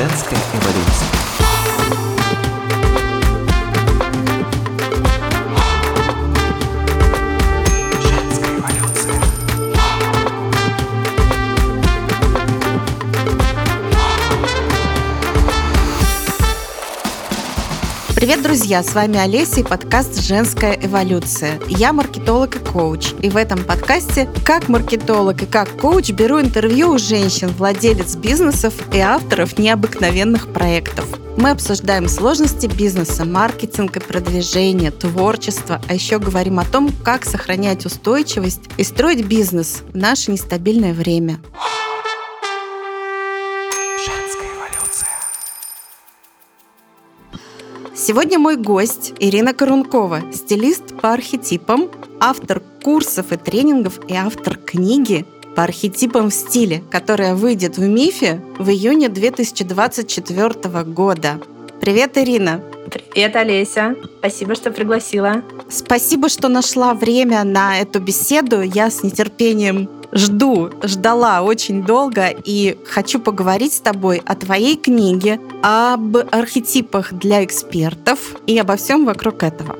Женская эволюция. Привет, друзья! С вами Олеся и подкаст «Женская эволюция». Я маркетолог и коуч. И в этом подкасте как маркетолог и как коуч беру интервью у женщин, владелец бизнесов и авторов необыкновенных проектов. Мы обсуждаем сложности бизнеса, маркетинг и продвижение, творчество, а еще говорим о том, как сохранять устойчивость и строить бизнес в наше нестабильное время. Сегодня мой гость Ирина Корункова, стилист по архетипам, автор курсов и тренингов и автор книги по архетипам в стиле, которая выйдет в МИФе в июне 2024 года. Привет, Ирина! Привет, Олеся. Спасибо, что пригласила. Спасибо, что нашла время на эту беседу. Я с нетерпением жду, ждала очень долго и хочу поговорить с тобой о твоей книге, об архетипах для экспертов и обо всем вокруг этого.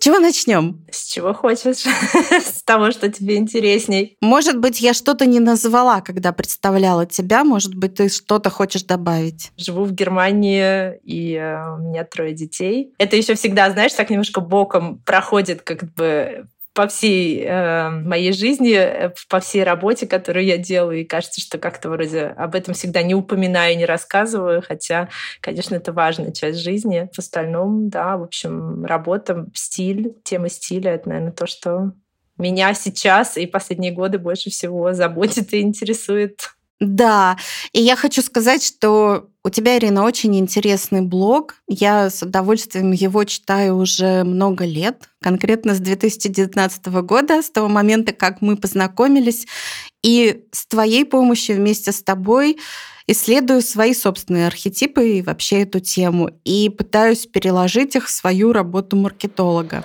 Чего начнем? С чего хочешь? С того, что тебе интересней. Может быть, я что-то не назвала, когда представляла тебя. Может быть, ты что-то хочешь добавить. Живу в Германии, и э, у меня трое детей. Это еще всегда, знаешь, так немножко боком проходит как бы по всей э, моей жизни, э, по всей работе, которую я делаю, и кажется, что как-то вроде об этом всегда не упоминаю, не рассказываю, хотя, конечно, это важная часть жизни. В остальном, да, в общем, работа, стиль, тема стиля — это, наверное, то, что меня сейчас и последние годы больше всего заботит и интересует. Да, и я хочу сказать, что у тебя, Ирина, очень интересный блог. Я с удовольствием его читаю уже много лет, конкретно с 2019 года, с того момента, как мы познакомились. И с твоей помощью вместе с тобой исследую свои собственные архетипы и вообще эту тему, и пытаюсь переложить их в свою работу маркетолога.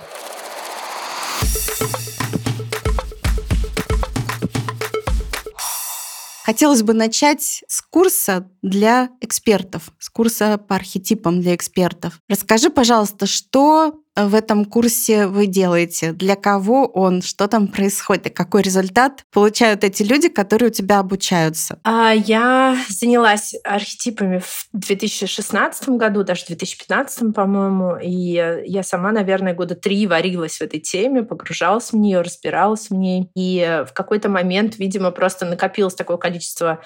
Хотелось бы начать с курса для экспертов, с курса по архетипам для экспертов. Расскажи, пожалуйста, что в этом курсе вы делаете? Для кого он? Что там происходит? И какой результат получают эти люди, которые у тебя обучаются? А я занялась архетипами в 2016 году, даже в 2015, по-моему. И я сама, наверное, года три варилась в этой теме, погружалась в нее, разбиралась в ней. И в какой-то момент, видимо, просто накопилось такое количество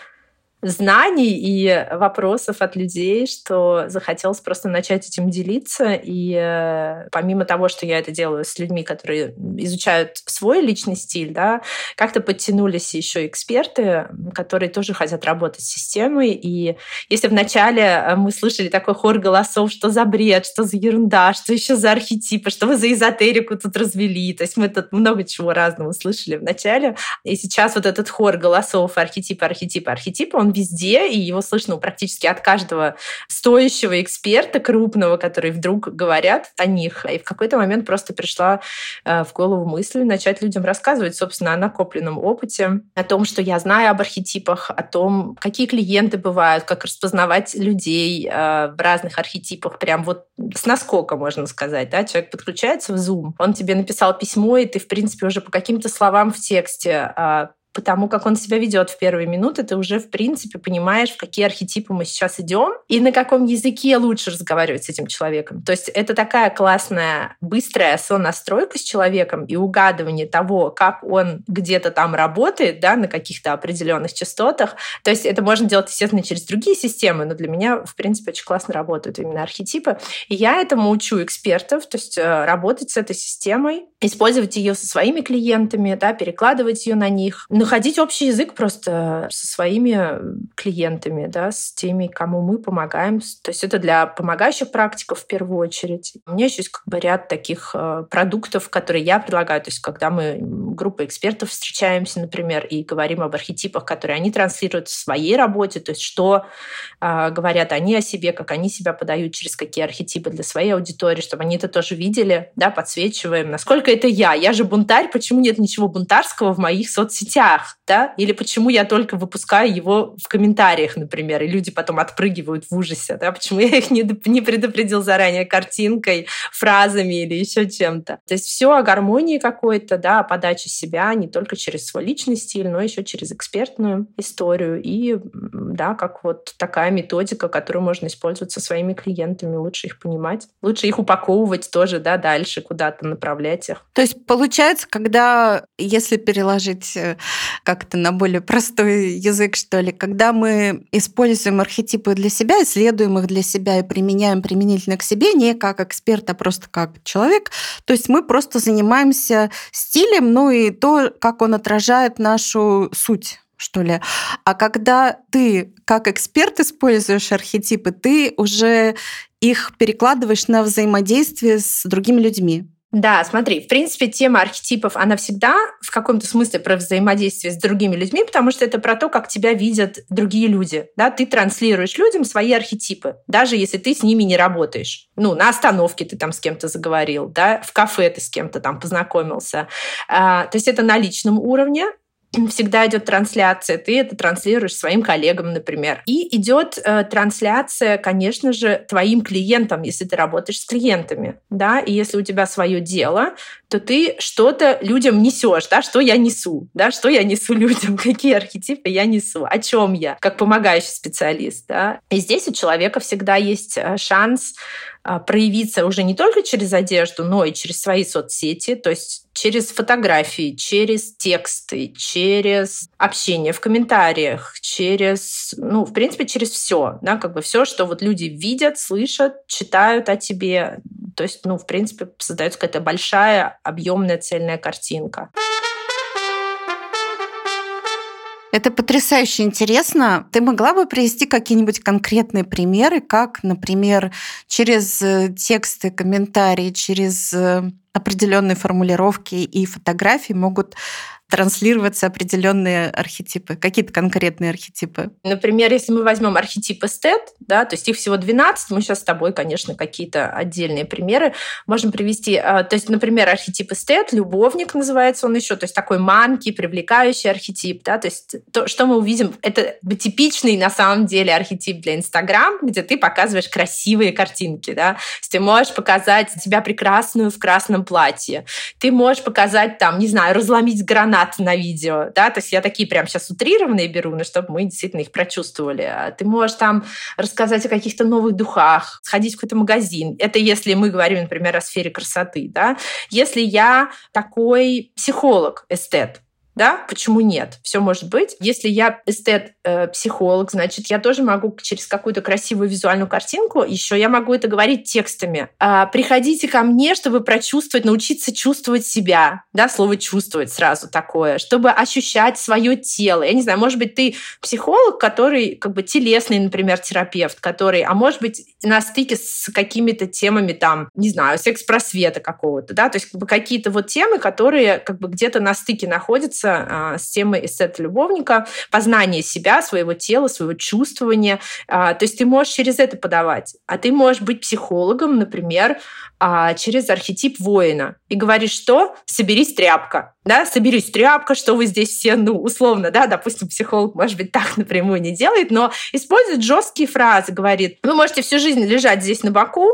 знаний и вопросов от людей, что захотелось просто начать этим делиться. И э, помимо того, что я это делаю с людьми, которые изучают свой личный стиль, да, как-то подтянулись еще эксперты, которые тоже хотят работать с системой. И если вначале э, мы слышали такой хор голосов, что за бред, что за ерунда, что еще за архетипы, что вы за эзотерику тут развели, то есть мы тут много чего разного слышали вначале. И сейчас вот этот хор голосов архетипа, архетипа, архетипа, он везде, и его слышно практически от каждого стоящего эксперта крупного, который вдруг говорят о них. И в какой-то момент просто пришла э, в голову мысль начать людям рассказывать, собственно, о накопленном опыте, о том, что я знаю об архетипах, о том, какие клиенты бывают, как распознавать людей э, в разных архетипах, прям вот с наскока, можно сказать. Да? Человек подключается в Zoom, он тебе написал письмо, и ты, в принципе, уже по каким-то словам в тексте а, потому как он себя ведет в первые минуты, ты уже, в принципе, понимаешь, в какие архетипы мы сейчас идем и на каком языке лучше разговаривать с этим человеком. То есть это такая классная, быстрая сонастройка с человеком и угадывание того, как он где-то там работает, да, на каких-то определенных частотах. То есть это можно делать, естественно, через другие системы, но для меня, в принципе, очень классно работают именно архетипы. И я этому учу экспертов, то есть э, работать с этой системой, использовать ее со своими клиентами, да, перекладывать ее на них, находить общий язык просто со своими клиентами, да, с теми, кому мы помогаем. То есть это для помогающих практиков в первую очередь. У меня еще есть как бы ряд таких э, продуктов, которые я предлагаю. То есть когда мы группой экспертов встречаемся, например, и говорим об архетипах, которые они транслируют в своей работе, то есть что э, говорят они о себе, как они себя подают, через какие архетипы для своей аудитории, чтобы они это тоже видели, да, подсвечиваем, насколько это я. Я же бунтарь, почему нет ничего бунтарского в моих соцсетях? Постах, да, или почему я только выпускаю его в комментариях, например, и люди потом отпрыгивают в ужасе, да, почему я их не, не предупредил заранее картинкой, фразами или еще чем-то. То есть все о гармонии какой-то, да, о подаче себя не только через свой личный стиль, но еще через экспертную историю и, да, как вот такая методика, которую можно использовать со своими клиентами, лучше их понимать, лучше их упаковывать тоже, да, дальше куда-то направлять их. То есть получается, когда, если переложить э, как-то на более простой язык, что ли, когда мы используем архетипы для себя, исследуем их для себя и применяем применительно к себе, не как эксперт, а просто как человек, то есть мы просто занимаемся стилем, ну и то, как он отражает нашу суть что ли. А когда ты как эксперт используешь архетипы, ты уже их перекладываешь на взаимодействие с другими людьми. Да, смотри, в принципе, тема архетипов, она всегда в каком-то смысле про взаимодействие с другими людьми, потому что это про то, как тебя видят другие люди. Да? Ты транслируешь людям свои архетипы, даже если ты с ними не работаешь. Ну, на остановке ты там с кем-то заговорил, да, в кафе ты с кем-то там познакомился. А, то есть это на личном уровне, всегда идет трансляция, ты это транслируешь своим коллегам, например. И идет э, трансляция, конечно же, твоим клиентам, если ты работаешь с клиентами, да, и если у тебя свое дело, то ты что-то людям несешь, да, что я несу, да, что я несу людям, какие архетипы я несу, о чем я, как помогающий специалист, да. И здесь у человека всегда есть э, шанс проявиться уже не только через одежду, но и через свои соцсети, то есть через фотографии, через тексты, через общение в комментариях, через, ну, в принципе, через все, да, как бы все, что вот люди видят, слышат, читают о тебе. То есть, ну, в принципе, создается какая-то большая, объемная, цельная картинка. Это потрясающе интересно. Ты могла бы привести какие-нибудь конкретные примеры, как, например, через э, тексты, комментарии, через э, определенные формулировки и фотографии могут транслироваться определенные архетипы, какие-то конкретные архетипы. Например, если мы возьмем архетип эстет, да, то есть их всего 12, мы сейчас с тобой, конечно, какие-то отдельные примеры можем привести. А, то есть, например, архетип эстет, любовник называется он еще, то есть такой манки, привлекающий архетип, да, то есть то, что мы увидим, это типичный на самом деле архетип для Инстаграм, где ты показываешь красивые картинки, да, то есть ты можешь показать себя прекрасную в красном платье, ты можешь показать там, не знаю, разломить гранат гранат на видео, да, то есть я такие прям сейчас утрированные беру, но чтобы мы действительно их прочувствовали. А ты можешь там рассказать о каких-то новых духах, сходить в какой-то магазин. Это если мы говорим, например, о сфере красоты, да. Если я такой психолог, эстет, да, почему нет? Все может быть. Если я эстет-психолог, значит, я тоже могу через какую-то красивую визуальную картинку, еще я могу это говорить текстами. А, приходите ко мне, чтобы прочувствовать, научиться чувствовать себя, да, слово чувствовать сразу такое, чтобы ощущать свое тело. Я не знаю, может быть, ты психолог, который как бы телесный, например, терапевт, который, а может быть, на стыке с какими-то темами там, не знаю, секс-просвета какого-то, да, то есть как бы какие-то вот темы, которые как бы где-то на стыке находятся сочетается а, с темой эстета-любовника, познание себя, своего тела, своего чувствования. А, то есть ты можешь через это подавать. А ты можешь быть психологом, например, а, через архетип воина. И говоришь, что? Соберись тряпка. Да, соберись тряпка, что вы здесь все, ну, условно, да, допустим, психолог, может быть, так напрямую не делает, но использует жесткие фразы, говорит, вы можете всю жизнь лежать здесь на боку,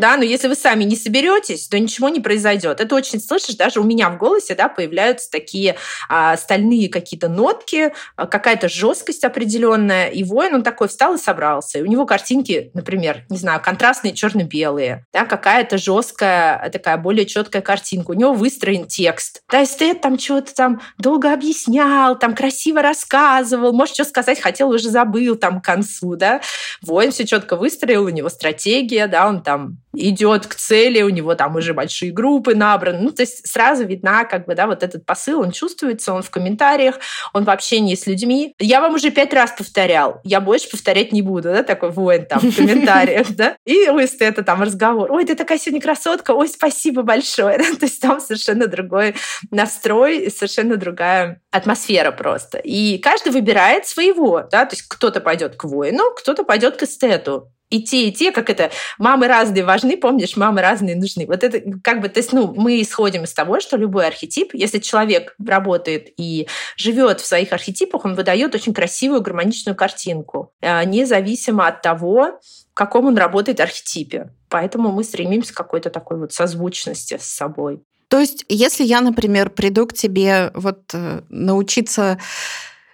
да, но если вы сами не соберетесь, то ничего не произойдет. Это очень слышишь, даже у меня в голосе, да, появляются такие а, стальные какие-то нотки, а, какая-то жесткость определенная, и воин, он такой встал и собрался. И у него картинки, например, не знаю, контрастные черно-белые, да, какая-то жесткая, такая более четкая картинка. У него выстроен текст. Да, эстет там чего-то там долго объяснял, там красиво рассказывал, может, что сказать хотел, уже забыл там к концу, да. Воин все четко выстроил, у него стратегия, да, он там идет к цели, у него там уже большие группы набраны. Ну, то есть сразу видна как бы, да, вот этот посыл, он чувствуется, он в комментариях, он в общении с людьми. Я вам уже пять раз повторял, я больше повторять не буду, да, такой воин там в комментариях, да. И если это там разговор, ой, ты такая сегодня красотка, ой, спасибо большое. То есть там совершенно другой настрой, совершенно другая атмосфера просто. И каждый выбирает своего, да, то есть кто-то пойдет к воину, кто-то пойдет к эстету. И те, и те, как это, мамы разные важны, помнишь, мамы разные нужны. Вот это как бы, то есть, ну, мы исходим из того, что любой архетип, если человек работает и живет в своих архетипах, он выдает очень красивую гармоничную картинку, э, независимо от того, в каком он работает архетипе. Поэтому мы стремимся к какой-то такой вот созвучности с собой. То есть, если я, например, приду к тебе вот э, научиться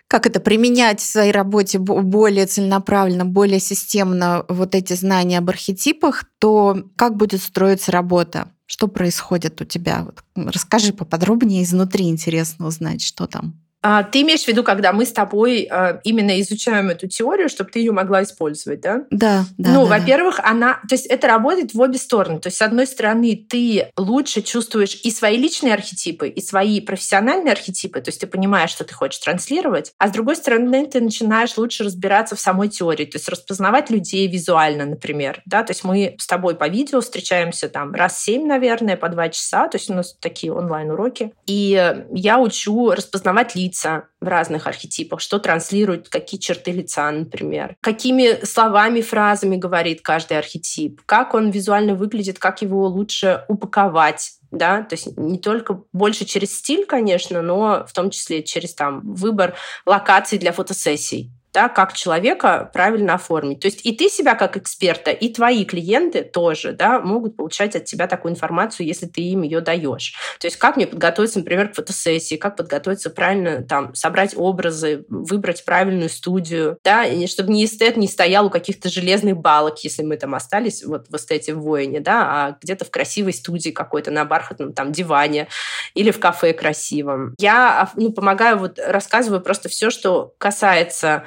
как это применять в своей работе более целенаправленно, более системно вот эти знания об архетипах, то как будет строиться работа? Что происходит у тебя? Вот расскажи поподробнее, изнутри интересно узнать, что там. А, ты имеешь в виду, когда мы с тобой а, именно изучаем эту теорию, чтобы ты ее могла использовать, да? Да, да. Ну, да, во-первых, да. она, то есть это работает в обе стороны. То есть, с одной стороны, ты лучше чувствуешь и свои личные архетипы, и свои профессиональные архетипы, то есть ты понимаешь, что ты хочешь транслировать, а с другой стороны, ты начинаешь лучше разбираться в самой теории, то есть распознавать людей визуально, например, да, то есть мы с тобой по видео встречаемся там раз семь, наверное, по два часа, то есть у нас такие онлайн-уроки, и я учу распознавать лица, лица в разных архетипах, что транслирует, какие черты лица, например, какими словами, фразами говорит каждый архетип, как он визуально выглядит, как его лучше упаковать, да, то есть не только больше через стиль, конечно, но в том числе через там выбор локаций для фотосессий да, как человека правильно оформить. То есть и ты себя как эксперта, и твои клиенты тоже да, могут получать от тебя такую информацию, если ты им ее даешь. То есть как мне подготовиться, например, к фотосессии, как подготовиться правильно, там, собрать образы, выбрать правильную студию, да, и чтобы не эстет не стоял у каких-то железных балок, если мы там остались вот в эстете в воине, да, а где-то в красивой студии какой-то на бархатном там диване или в кафе красивом. Я ну, помогаю, вот рассказываю просто все, что касается а,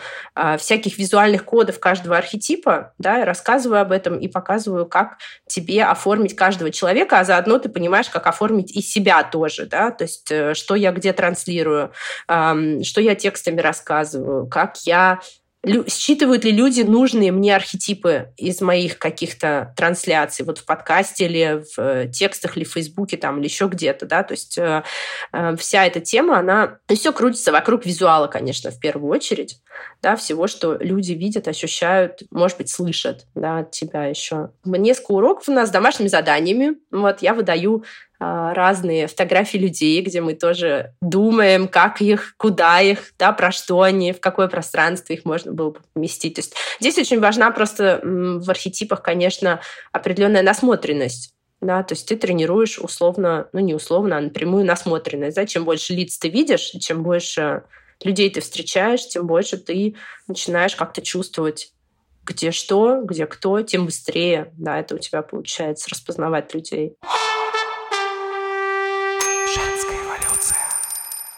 всяких визуальных кодов каждого архетипа, да, рассказываю об этом и показываю, как тебе оформить каждого человека, а заодно ты понимаешь, как оформить и себя тоже, да, то есть э, что я где транслирую, что я текстами рассказываю, как я считывают ли люди нужные мне архетипы из моих каких-то трансляций, вот в подкасте или в э, текстах, или в Фейсбуке там, или еще где-то, да, то есть э, э, вся эта тема, она, все крутится вокруг визуала, конечно, в первую очередь, да, всего, что люди видят, ощущают, может быть, слышат, да, от тебя еще. Несколько уроков у нас с домашними заданиями, вот, я выдаю разные фотографии людей, где мы тоже думаем, как их, куда их, да, про что они, в какое пространство их можно было бы поместить. То есть здесь очень важна просто в архетипах, конечно, определенная насмотренность. Да, то есть ты тренируешь условно, ну не условно, а напрямую насмотренность. Да? Чем больше лиц ты видишь, чем больше людей ты встречаешь, тем больше ты начинаешь как-то чувствовать где что, где кто, тем быстрее, да, это у тебя получается распознавать людей.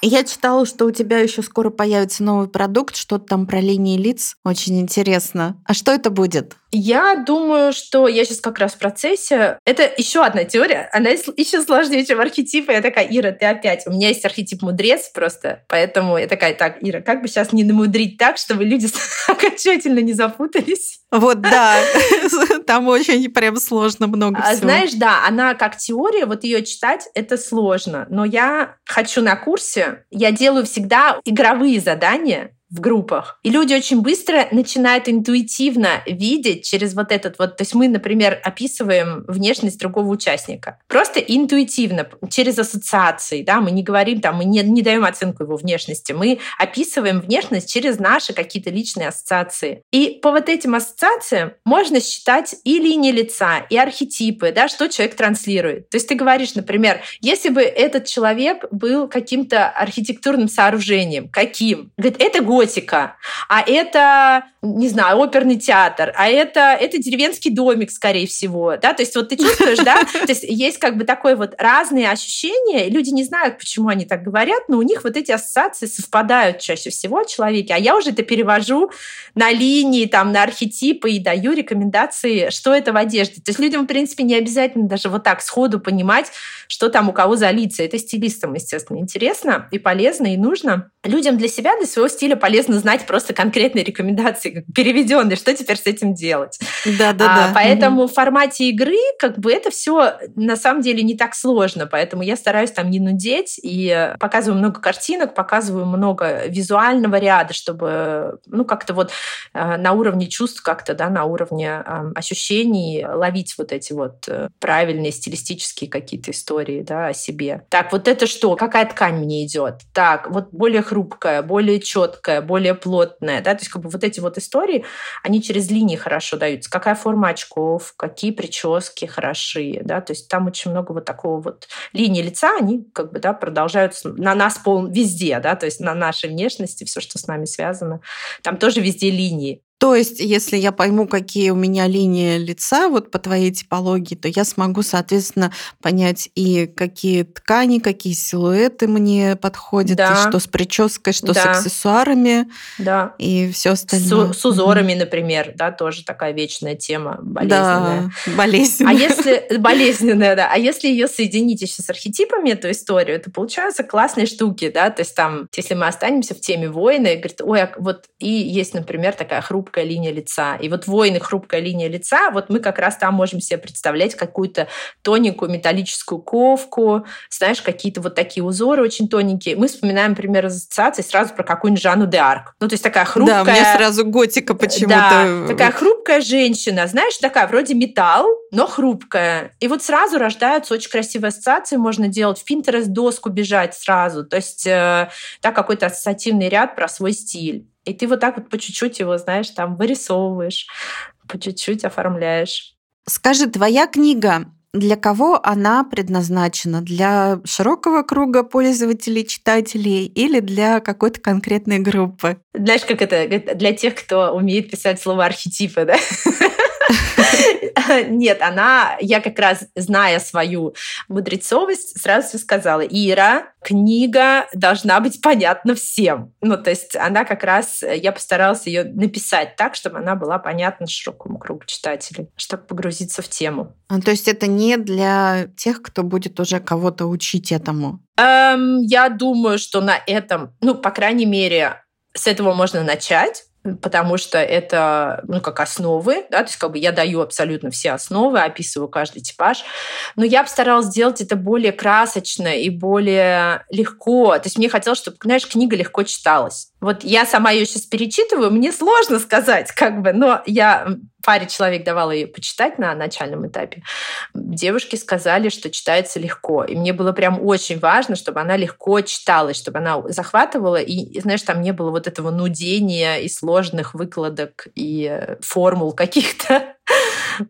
Я читала, что у тебя еще скоро появится новый продукт, что-то там про линии лиц. Очень интересно. А что это будет? Я думаю, что я сейчас как раз в процессе. Это еще одна теория. Она еще сложнее, чем архетипы. Я такая, Ира, ты опять. У меня есть архетип мудрец просто. Поэтому я такая, так, Ира, как бы сейчас не намудрить так, чтобы люди окончательно не запутались? Вот, да. Там очень прям сложно много а, всего. Знаешь, да, она как теория, вот ее читать, это сложно. Но я хочу на курсе, я делаю всегда игровые задания, в группах. И люди очень быстро начинают интуитивно видеть через вот этот вот... То есть мы, например, описываем внешность другого участника. Просто интуитивно, через ассоциации. Да? Мы не говорим, там, мы не, не даем оценку его внешности. Мы описываем внешность через наши какие-то личные ассоциации. И по вот этим ассоциациям можно считать и линии лица, и архетипы, да, что человек транслирует. То есть ты говоришь, например, если бы этот человек был каким-то архитектурным сооружением, каким? Говорит, это город готика, а это, не знаю, оперный театр, а это, это деревенский домик, скорее всего, да, то есть вот ты чувствуешь, да, то есть есть как бы такое вот разные ощущения, люди не знают, почему они так говорят, но у них вот эти ассоциации совпадают чаще всего в человеке, а я уже это перевожу на линии, там, на архетипы и даю рекомендации, что это в одежде. То есть людям, в принципе, не обязательно даже вот так сходу понимать, что там у кого за лица. Это стилистам, естественно, интересно и полезно, и нужно. Людям для себя, для своего стиля полезно полезно знать просто конкретные рекомендации, переведенные, что теперь с этим делать. Да, да, да. Поэтому в формате игры как бы это все на самом деле не так сложно, поэтому я стараюсь там не нудеть и показываю много картинок, показываю много визуального ряда, чтобы ну как-то вот э, на уровне чувств как-то, да, на уровне ощущений ловить вот эти вот э, правильные стилистические какие-то истории, да, о себе. Так, вот это что? Какая ткань мне идет? Так, вот более хрупкая, более четкая, более плотная, да, то есть как бы вот эти вот истории, они через линии хорошо даются. Какая форма очков, какие прически хороши, да, то есть там очень много вот такого вот линии лица, они как бы, да, продолжаются на нас пол везде, да, то есть на нашей внешности, все, что с нами связано, там тоже везде линии. То есть, если я пойму, какие у меня линии лица вот по твоей типологии, то я смогу, соответственно, понять и какие ткани, какие силуэты мне подходят, да. и что с прической, что да. с аксессуарами, да. и все остальное. С, с узорами, например, да, тоже такая вечная тема, болезненная. Да, болезненная. А если болезненная, да, а если ее соединить еще с архетипами, эту историю, то получаются классные штуки, да, то есть там, если мы останемся в теме воина, говорит, ой, а вот и есть, например, такая хрупкая хрупкая линия лица. И вот воины хрупкая линия лица, вот мы как раз там можем себе представлять какую-то тоненькую металлическую ковку, знаешь, какие-то вот такие узоры очень тоненькие. Мы вспоминаем, например, ассоциации сразу про какую-нибудь Жанну де Арк. Ну, то есть такая хрупкая... Да, мне сразу готика почему-то. Да, такая хрупкая женщина, знаешь, такая вроде металл, но хрупкая. И вот сразу рождаются очень красивые ассоциации, можно делать в Pinterest доску бежать сразу. То есть, э, да, какой-то ассоциативный ряд про свой стиль. И ты вот так вот по чуть-чуть его, знаешь, там вырисовываешь, по чуть-чуть оформляешь. Скажи, твоя книга, для кого она предназначена? Для широкого круга пользователей, читателей или для какой-то конкретной группы? Знаешь, как это? Для тех, кто умеет писать слово архетипы, да? Нет, она, я как раз, зная свою мудрецовость, сразу сказала, Ира, книга должна быть понятна всем. Ну, то есть она как раз, я постаралась ее написать так, чтобы она была понятна широкому кругу читателей, чтобы погрузиться в тему. А, то есть это не для тех, кто будет уже кого-то учить этому? Эм, я думаю, что на этом, ну, по крайней мере, с этого можно начать потому что это, ну, как основы, да, то есть как бы я даю абсолютно все основы, описываю каждый типаж, но я постаралась сделать это более красочно и более легко. То есть мне хотелось, чтобы, знаешь, книга легко читалась. Вот я сама ее сейчас перечитываю, мне сложно сказать, как бы, но я паре человек давала ее почитать на начальном этапе. Девушки сказали, что читается легко. И мне было прям очень важно, чтобы она легко читалась, чтобы она захватывала, и, знаешь, там не было вот этого нудения и сложных выкладок и формул каких-то.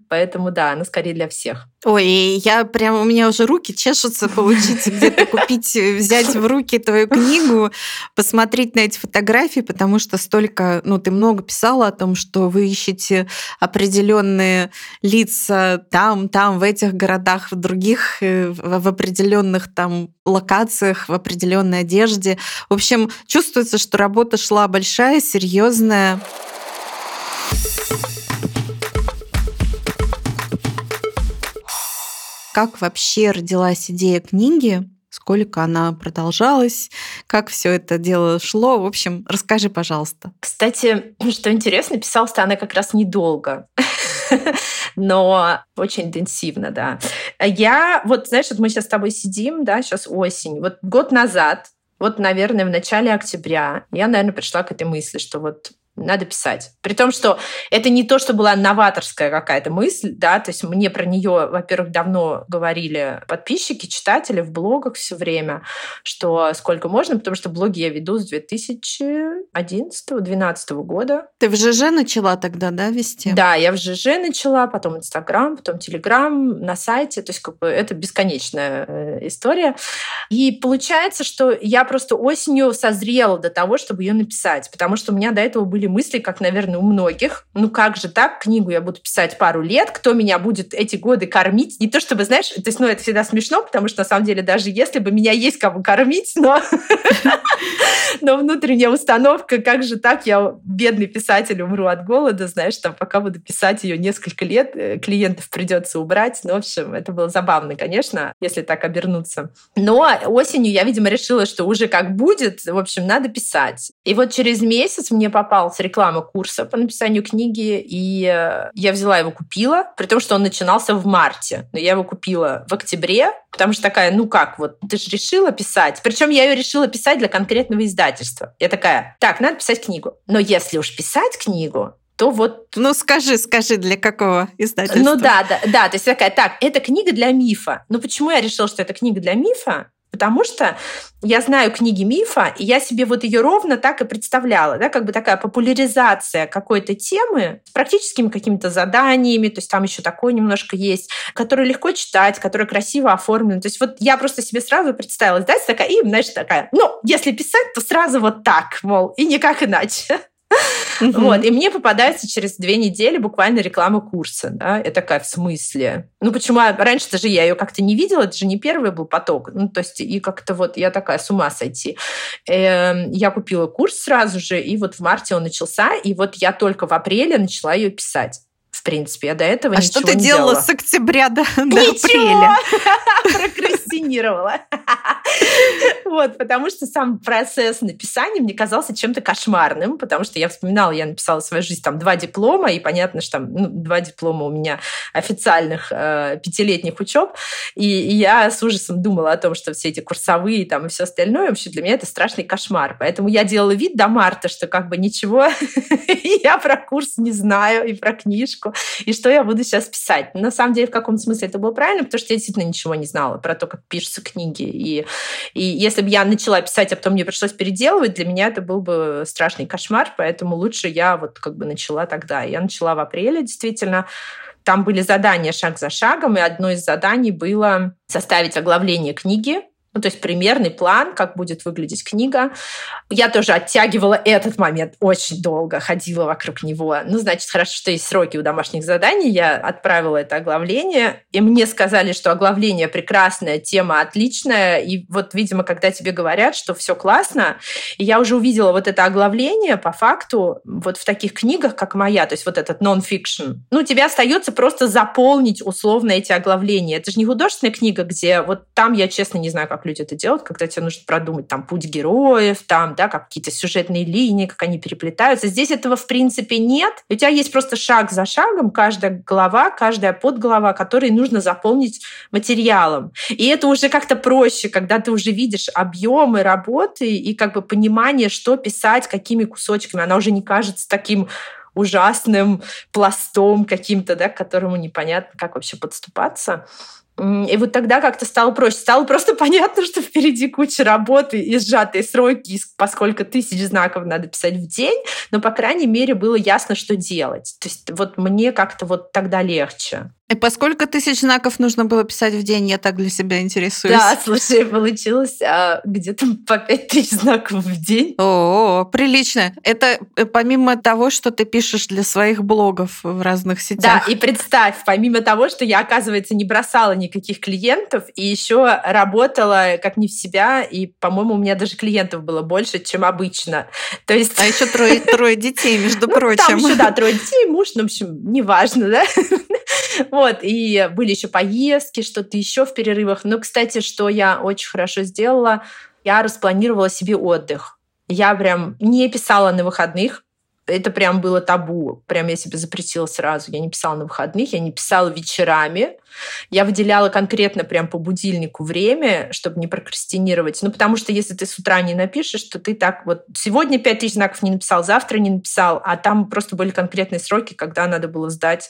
Поэтому да, она скорее для всех. Ой, я прям, у меня уже руки чешутся получить, где-то купить, взять в руки твою книгу, посмотреть на эти фотографии, потому что столько, ну, ты много писала о том, что вы ищете определенные лица там, там, в этих городах, в других, э, в определенных там локациях, в определенной одежде. В общем, чувствуется, что работа шла большая, серьезная. Как вообще родилась идея книги? Сколько она продолжалась? Как все это дело шло? В общем, расскажи, пожалуйста. Кстати, что интересно, писалась-то она как раз недолго но очень интенсивно, да. Я, вот, знаешь, вот мы сейчас с тобой сидим, да, сейчас осень. Вот год назад, вот, наверное, в начале октября я, наверное, пришла к этой мысли, что вот надо писать. При том, что это не то, что была новаторская какая-то мысль, да, то есть мне про нее, во-первых, давно говорили подписчики, читатели в блогах все время, что сколько можно, потому что блоги я веду с 2011-2012 года. Ты в ЖЖ начала тогда, да, вести? Да, я в ЖЖ начала, потом Инстаграм, потом Телеграм, на сайте, то есть как бы это бесконечная э, история. И получается, что я просто осенью созрела до того, чтобы ее написать, потому что у меня до этого были были мысли, как, наверное, у многих. Ну как же так? Книгу я буду писать пару лет. Кто меня будет эти годы кормить? Не то чтобы, знаешь, то есть, ну, это всегда смешно, потому что, на самом деле, даже если бы меня есть кому кормить, но, но внутренняя установка, как же так, я бедный писатель, умру от голода, знаешь, там, пока буду писать ее несколько лет, э, клиентов придется убрать. Ну, в общем, это было забавно, конечно, если так обернуться. Но осенью я, видимо, решила, что уже как будет, в общем, надо писать. И вот через месяц мне попалась реклама курса по написанию книги, и э, я взяла его, купила, при том, что он начинался в марте. Но я его купила в октябре, потому что такая, ну как, вот ты же решила писать. Причем я ее решила писать для конкретного издательства. Я такая, так, надо писать книгу. Но если уж писать книгу, то вот... Ну, скажи, скажи, для какого издательства? Ну да, да, да. То есть такая, так, это книга для мифа. Ну почему я решила, что это книга для мифа? Потому что я знаю книги мифа, и я себе вот ее ровно так и представляла, да, как бы такая популяризация какой-то темы с практическими какими-то заданиями, то есть там еще такое немножко есть, которое легко читать, которое красиво оформлено. То есть вот я просто себе сразу представила, знаете, такая, и, знаешь, такая, ну, если писать, то сразу вот так, мол, и никак иначе. Вот. И мне попадается через две недели буквально реклама курса. Да? Я такая, в смысле? Ну, почему? раньше даже я ее как-то не видела, это же не первый был поток. Ну, то есть, и как-то вот я такая, с ума сойти. Эм, я купила курс сразу же, и вот в марте он начался, и вот я только в апреле начала ее писать в принципе. Я до этого а ничего что ты не делала делала. с октября до, до апреля? Прокрастинировала. Вот, потому что сам процесс написания мне казался чем-то кошмарным, потому что я вспоминала, я написала свою жизнь там два диплома, и понятно, что там ну, два диплома у меня официальных э, пятилетних учеб, и, и я с ужасом думала о том, что все эти курсовые там и все остальное, вообще для меня это страшный кошмар. Поэтому я делала вид до марта, что как бы ничего, я про курс не знаю и про книжку, и что я буду сейчас писать. На самом деле, в каком смысле это было правильно, потому что я действительно ничего не знала про то, как пишутся книги. И, и если бы я начала писать, а потом мне пришлось переделывать, для меня это был бы страшный кошмар, поэтому лучше я вот как бы начала тогда. Я начала в апреле, действительно. Там были задания шаг за шагом, и одно из заданий было составить оглавление книги, ну, то есть примерный план, как будет выглядеть книга. Я тоже оттягивала этот момент очень долго, ходила вокруг него. Ну, значит, хорошо, что есть сроки у домашних заданий. Я отправила это оглавление, и мне сказали, что оглавление прекрасная, тема отличная. И вот, видимо, когда тебе говорят, что все классно, и я уже увидела вот это оглавление по факту вот в таких книгах, как моя, то есть вот этот нон-фикшн. Ну, тебе остается просто заполнить условно эти оглавления. Это же не художественная книга, где вот там я, честно, не знаю, как люди это делают, когда тебе нужно продумать там путь героев, там, да, как какие-то сюжетные линии, как они переплетаются. Здесь этого, в принципе, нет. У тебя есть просто шаг за шагом, каждая глава, каждая подглава, которые нужно заполнить материалом. И это уже как-то проще, когда ты уже видишь объемы работы и как бы понимание, что писать, какими кусочками. Она уже не кажется таким ужасным пластом каким-то, да, к которому непонятно, как вообще подступаться. И вот тогда как-то стало проще. Стало просто понятно, что впереди куча работы и сжатые сроки, поскольку тысяч знаков надо писать в день, но, по крайней мере, было ясно, что делать. То есть вот мне как-то вот тогда легче. И по сколько тысяч знаков нужно было писать в день? Я так для себя интересуюсь. Да, слушай, получилось а, где-то по пять тысяч знаков в день. О, прилично. Это э, помимо того, что ты пишешь для своих блогов в разных сетях. Да, и представь, помимо того, что я, оказывается, не бросала никаких клиентов, и еще работала как не в себя, и, по-моему, у меня даже клиентов было больше, чем обычно. То есть... А еще трое, трое детей, между ну, прочим. Там еще, да, трое детей, муж, ну, в общем, неважно, да? Вот, и были еще поездки, что-то еще в перерывах. Но, кстати, что я очень хорошо сделала, я распланировала себе отдых. Я прям не писала на выходных, это прям было табу. Прям я себе запретила сразу. Я не писала на выходных, я не писала вечерами. Я выделяла конкретно прям по будильнику время, чтобы не прокрастинировать. Ну, потому что если ты с утра не напишешь, то ты так вот... Сегодня 5000 знаков не написал, завтра не написал, а там просто были конкретные сроки, когда надо было сдать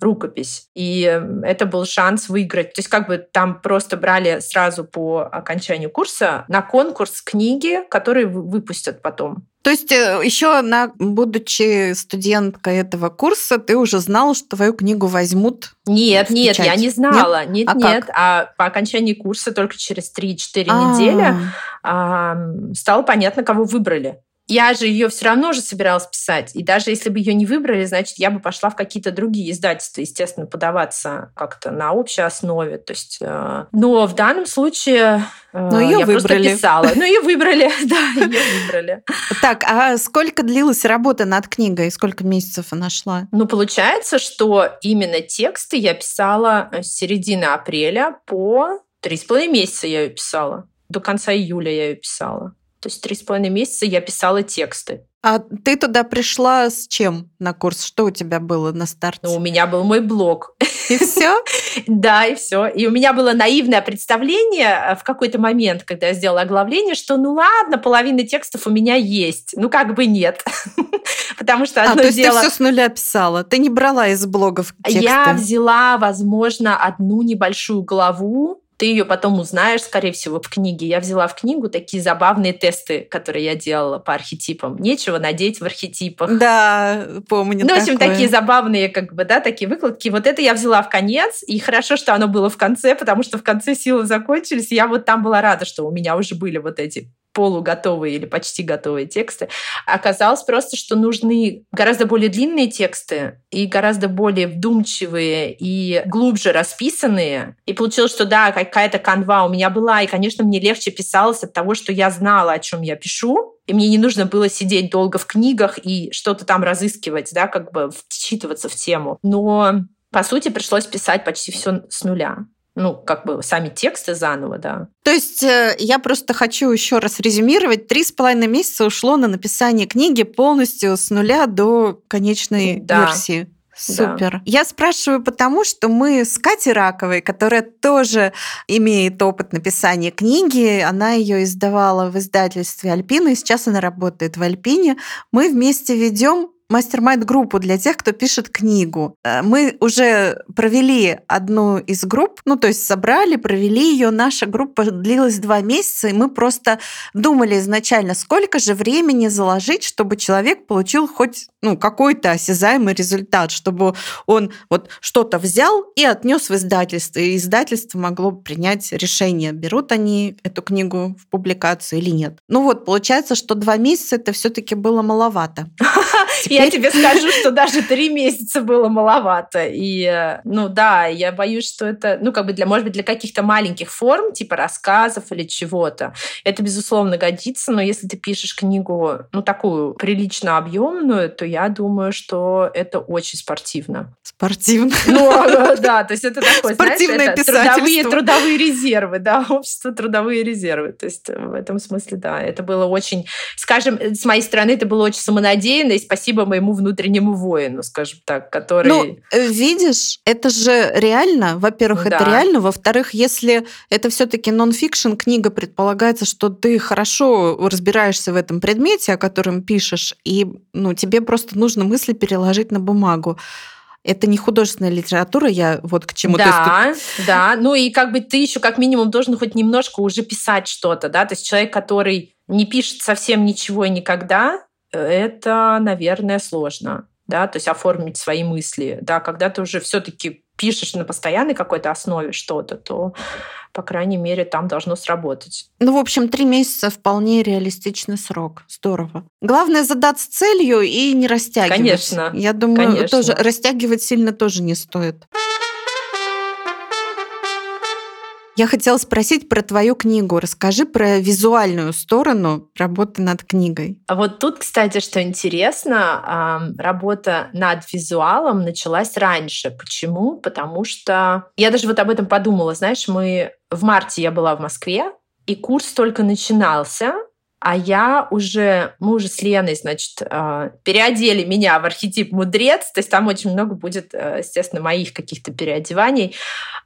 рукопись. И это был шанс выиграть. То есть как бы там просто брали сразу по окончанию курса на конкурс книги, которые выпустят потом. То есть э, еще на, будучи студенткой этого курса, ты уже знала, что твою книгу возьмут? Нет, нет, я не знала. Нет, нет. А, нет. а по окончании курса только через 3-4 недели а, стало понятно, кого выбрали. Я же ее все равно же собиралась писать. И даже если бы ее не выбрали, значит, я бы пошла в какие-то другие издательства, естественно, подаваться как-то на общей основе. То есть, э, но в данном случае э, но ее я выбрали. просто писала. Ну, ее выбрали, да, ее выбрали. Так, а сколько длилась работа над книгой? Сколько месяцев она шла? Ну, получается, что именно тексты я писала с середины апреля по три с половиной месяца я ее писала. До конца июля я ее писала. То есть три с половиной месяца я писала тексты. А ты туда пришла с чем на курс? Что у тебя было на старте? Ну, у меня был мой блог. И все? Да, и все. И у меня было наивное представление э, в какой-то момент, когда я сделала оглавление, что ну ладно, половина текстов у меня есть. Ну как бы нет. Потому что а, одно то есть дело... ты все с нуля писала? Ты не брала из блогов тексты? Я взяла, возможно, одну небольшую главу, ты ее потом узнаешь, скорее всего, в книге. Я взяла в книгу такие забавные тесты, которые я делала по архетипам. Нечего надеть в архетипах. Да, помню. Ну, в общем, такие забавные, как бы, да, такие выкладки. Вот это я взяла в конец, и хорошо, что оно было в конце, потому что в конце силы закончились. И я вот там была рада, что у меня уже были вот эти полуготовые или почти готовые тексты. Оказалось просто, что нужны гораздо более длинные тексты и гораздо более вдумчивые и глубже расписанные. И получилось, что да, какая-то канва у меня была, и, конечно, мне легче писалось от того, что я знала, о чем я пишу, и мне не нужно было сидеть долго в книгах и что-то там разыскивать, да, как бы вчитываться в тему. Но по сути, пришлось писать почти все с нуля ну, как бы сами тексты заново, да. То есть э, я просто хочу еще раз резюмировать. Три с половиной месяца ушло на написание книги полностью с нуля до конечной да. версии. Супер. Да. Я спрашиваю потому, что мы с Катей Раковой, которая тоже имеет опыт написания книги, она ее издавала в издательстве Альпина, и сейчас она работает в Альпине. Мы вместе ведем мастер-майнд-группу для тех, кто пишет книгу. Э, мы уже провели одну из групп, ну, то есть собрали, провели ее. Наша группа длилась два месяца, и мы просто думали изначально, сколько же времени заложить, чтобы человек получил хоть ну, какой-то осязаемый результат, чтобы он вот что-то взял и отнес в издательство, и издательство могло принять решение, берут они эту книгу в публикацию или нет. Ну вот, получается, что два месяца это все-таки было маловато. Я тебе скажу, что даже три месяца было маловато. И, э, ну да, я боюсь, что это, ну как бы для, может быть, для каких-то маленьких форм, типа рассказов или чего-то, это, безусловно, годится, но если ты пишешь книгу, ну такую прилично объемную, то я думаю, что это очень спортивно. Спортивно. Ну, э, да, то есть это такое, Спортивное знаешь, это трудовые, трудовые резервы, да, общество трудовые резервы. То есть в этом смысле, да, это было очень, скажем, с моей стороны, это было очень самонадеянно, и спасибо моему внутреннему воину, скажем так, который... Ну, э, видишь, это же реально, во-первых, Да. это реально, во-вторых, если это все-таки нон-фикшн книга, предполагается, что ты хорошо разбираешься в этом предмете, о котором пишешь, и ну, тебе просто нужно мысли переложить на бумагу. Это не художественная литература, я вот к чему. Есть тут- Да, да. Ну и как бы ты еще как минимум должен хоть немножко уже писать что-то, да. То есть человек, который не пишет совсем ничего и никогда, это, наверное, сложно, да. То есть оформить свои мысли, да. Когда ты уже все-таки пишешь на постоянной какой-то основе что-то, то, по крайней мере, там должно сработать. Ну, в общем, три месяца вполне реалистичный срок. Здорово. Главное задаться целью и не растягивать. Конечно, Я думаю, конечно. тоже растягивать сильно тоже не стоит. Я хотела спросить про твою книгу. Расскажи про визуальную сторону работы над книгой. А вот тут, кстати, что интересно, ам, работа над визуалом началась раньше. Почему? Потому что я даже вот об этом подумала. Знаешь, мы в марте я была в Москве, и курс только начинался, а я уже, мы уже с Леной, значит, а, переодели меня в архетип мудрец, то есть там очень много будет, э, естественно, моих каких-то переодеваний.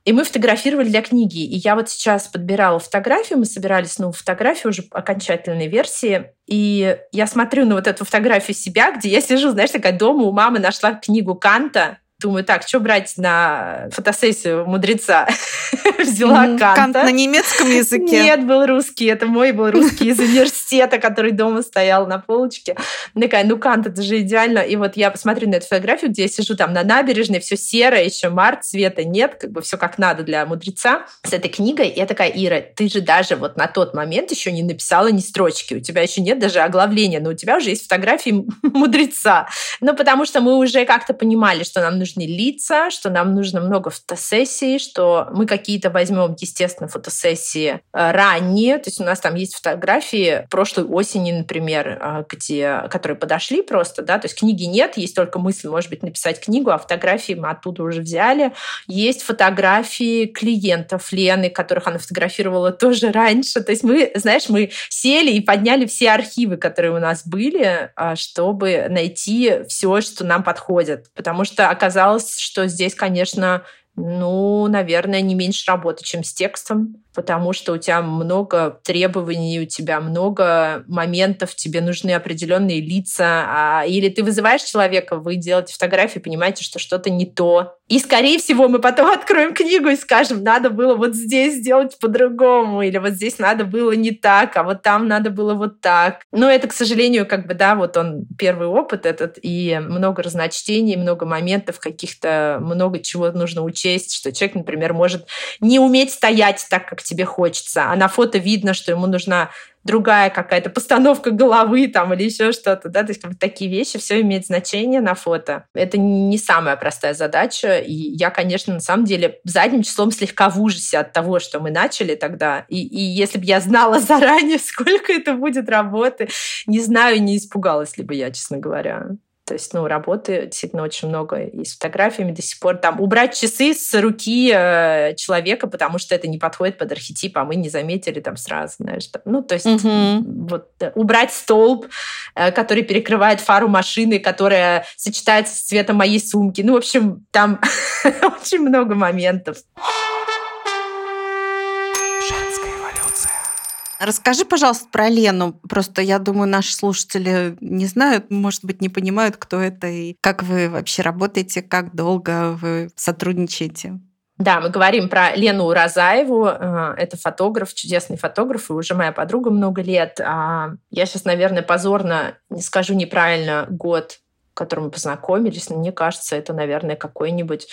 И мы фотографировали для книги. И я вот сейчас подбирала фотографию, мы собирались новую фотографию уже окончательной версии. И я смотрю на вот эту фотографию себя, где я сижу, знаешь, такая дома у мамы нашла книгу Канта, Думаю, так, что брать на фотосессию мудреца? Взяла Канта. Кант на немецком языке. Нет, был русский. Это мой был русский из университета, который дома стоял на полочке. Такая, ну Кант, это же идеально. И вот я посмотрю на эту фотографию, где я сижу там на набережной, все серое, еще март, цвета нет, как бы все как надо для мудреца с этой книгой. Я такая, Ира, ты же даже вот на тот момент еще не написала ни строчки, у тебя еще нет даже оглавления, но у тебя уже есть фотографии мудреца. Ну, потому что мы уже как-то понимали, что нам нужны лица, что нам нужно много фотосессий, что мы какие-то возьмем, естественно, фотосессии э, ранние. То есть у нас там есть фотографии прошлой осени, например, э, где, которые подошли просто, да, то есть книги нет, есть только мысль, может быть, написать книгу, а фотографии мы оттуда уже взяли. Есть фотографии клиентов Лены, которых она фотографировала тоже раньше. То есть мы, знаешь, мы сели и подняли все архивы, которые у нас были, а, чтобы найти все, что нам подходит. Потому что оказалось, что здесь, конечно, ну, наверное, не меньше работы, чем с текстом потому что у тебя много требований, у тебя много моментов, тебе нужны определенные лица, а, или ты вызываешь человека, вы делаете фотографии, понимаете, что что-то не то. И, скорее всего, мы потом откроем книгу и скажем, надо было вот здесь сделать по-другому, или вот здесь надо было не так, а вот там надо было вот так. Но это, к сожалению, как бы, да, вот он первый опыт этот, и много разночтений, много моментов каких-то, много чего нужно учесть, что человек, например, может не уметь стоять так, как тебе хочется. А на фото видно, что ему нужна другая какая-то постановка головы там или еще что-то, да, то есть вот такие вещи, все имеет значение на фото. Это не самая простая задача, и я, конечно, на самом деле задним числом слегка в ужасе от того, что мы начали тогда, и, и если бы я знала заранее, сколько это будет работы, не знаю, не испугалась ли бы я, честно говоря. То есть, ну, работы действительно очень много и с фотографиями до сих пор. Там убрать часы с руки э, человека, потому что это не подходит под архетип, а мы не заметили там сразу, знаешь. Там. Ну, то есть, угу. вот э, убрать столб, э, который перекрывает фару машины, которая сочетается с цветом моей сумки. Ну, в общем, там очень много моментов. Расскажи, пожалуйста, про Лену. Просто я думаю, наши слушатели не знают, может быть, не понимают, кто это и как вы вообще работаете, как долго вы сотрудничаете. Да, мы говорим про Лену Уразаеву. Э, это фотограф, чудесный фотограф, и уже моя подруга много лет. А я сейчас, наверное, позорно не скажу неправильно год, в котором мы познакомились, но мне кажется, это, наверное, какой-нибудь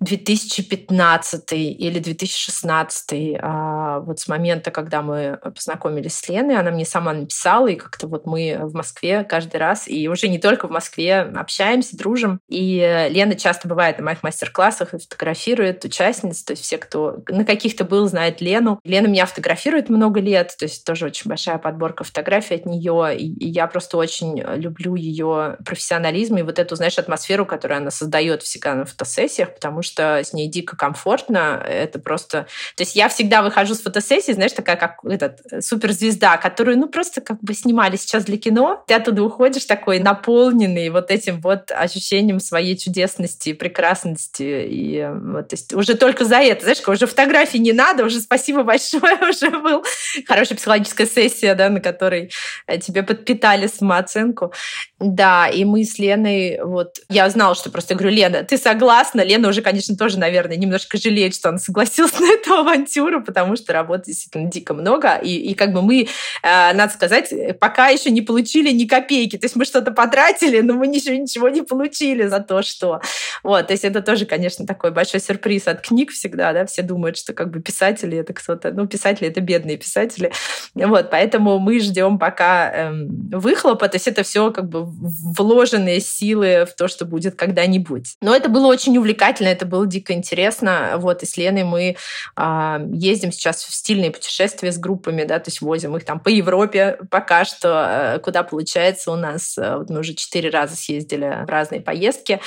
2015 или 2016, а, вот с момента, когда мы познакомились с Леной, она мне сама написала, и как-то вот мы в Москве каждый раз, и уже не только в Москве, общаемся, дружим. И Лена часто бывает на моих мастер-классах и фотографирует участниц, то есть все, кто на каких-то был, знает Лену. Лена меня фотографирует много лет, то есть тоже очень большая подборка фотографий от нее, и я просто очень люблю ее профессионализм и вот эту, знаешь, атмосферу, которую она создает всегда на фотосессиях, потому что с ней дико комфортно. Это просто... То есть я всегда выхожу с фотосессии, знаешь, такая как этот э, суперзвезда, которую, ну, просто как бы снимали сейчас для кино. Ты оттуда уходишь такой наполненный вот этим вот ощущением своей чудесности, прекрасности. И вот, то есть уже только за это, знаешь, уже фотографии не надо, уже спасибо большое, уже был хорошая психологическая сессия, да, на которой э, тебе подпитали самооценку. Да, и мы с Леной, вот, я знала, что просто говорю, Лена, ты согласна? Лена уже, конечно, конечно, тоже, наверное, немножко жалеет, что он согласился на эту авантюру, потому что работы действительно дико много. И, и как бы мы, э, надо сказать, пока еще не получили ни копейки. То есть мы что-то потратили, но мы еще ничего не получили за то, что... Вот, то есть это тоже, конечно, такой большой сюрприз от книг всегда, да, все думают, что как бы писатели это кто-то, ну, писатели это бедные писатели. Вот, поэтому мы ждем пока эм, выхлопа, то есть это все как бы вложенные силы в то, что будет когда-нибудь. Но это было очень увлекательно, это было дико интересно. Вот, и с Леной мы э, ездим сейчас в стильные путешествия с группами, да, то есть возим их там по Европе пока что, э, куда получается у нас. Э, вот мы уже четыре раза съездили в разные поездки.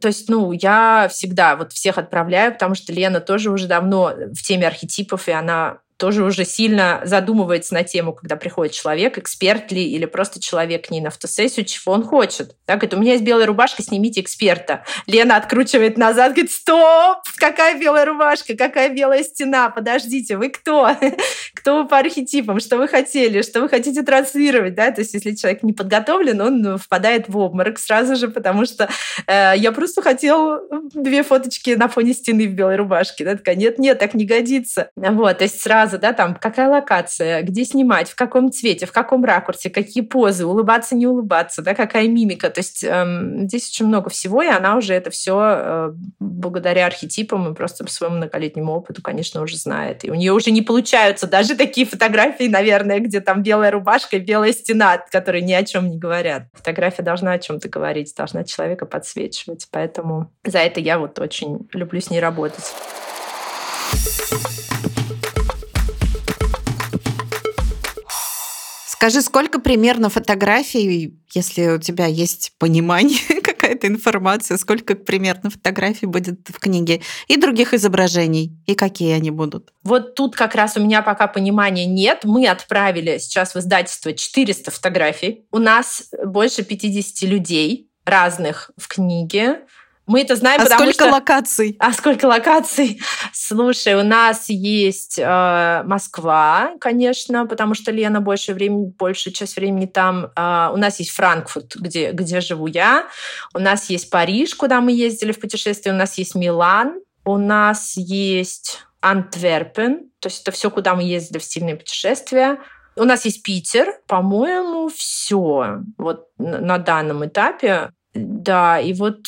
То есть, ну, я всегда вот всех отправляю, потому что Лена тоже уже давно в теме архетипов, и она тоже уже сильно задумывается на тему, когда приходит человек, эксперт ли или просто человек к ней на фотосессию, чего он хочет. Так, говорит, у меня есть белая рубашка, снимите эксперта. Лена откручивает назад, говорит, стоп, какая белая рубашка, какая белая стена, подождите, вы кто? кто вы по архетипам, что вы хотели, что вы хотите транслировать, да, то есть если человек не подготовлен, он впадает в обморок сразу же, потому что э, я просто хотел две фоточки на фоне стены в белой рубашке, да, такая, нет, нет, так не годится. Вот, то есть сразу, да, там, какая локация, где снимать, в каком цвете, в каком ракурсе, какие позы, улыбаться, не улыбаться, да, какая мимика. То есть эм, здесь очень много всего, и она уже это все э, благодаря архетипам и просто своему многолетнему опыту, конечно, уже знает. И у нее уже не получаются даже такие фотографии, наверное, где там белая рубашка и белая стена, которые ни о чем не говорят. Фотография должна о чем-то говорить, должна человека подсвечивать. Поэтому за это я вот очень люблю с ней работать. Скажи, сколько примерно фотографий, если у тебя есть понимание, какая-то информация, сколько примерно фотографий будет в книге и других изображений, и какие они будут? Вот тут как раз у меня пока понимания нет. Мы отправили сейчас в издательство 400 фотографий. У нас больше 50 людей разных в книге. Мы это знаем, а потому сколько что... локаций? А сколько локаций? Слушай, у нас есть э, Москва, конечно, потому что Лена больше времени, большую часть времени там. Э, у нас есть Франкфурт, где, где живу я. У нас есть Париж, куда мы ездили в путешествие. У нас есть Милан. У нас есть Антверпен. То есть это все, куда мы ездили в стильные путешествия. У нас есть Питер. По-моему, все. Вот на данном этапе. Да, и вот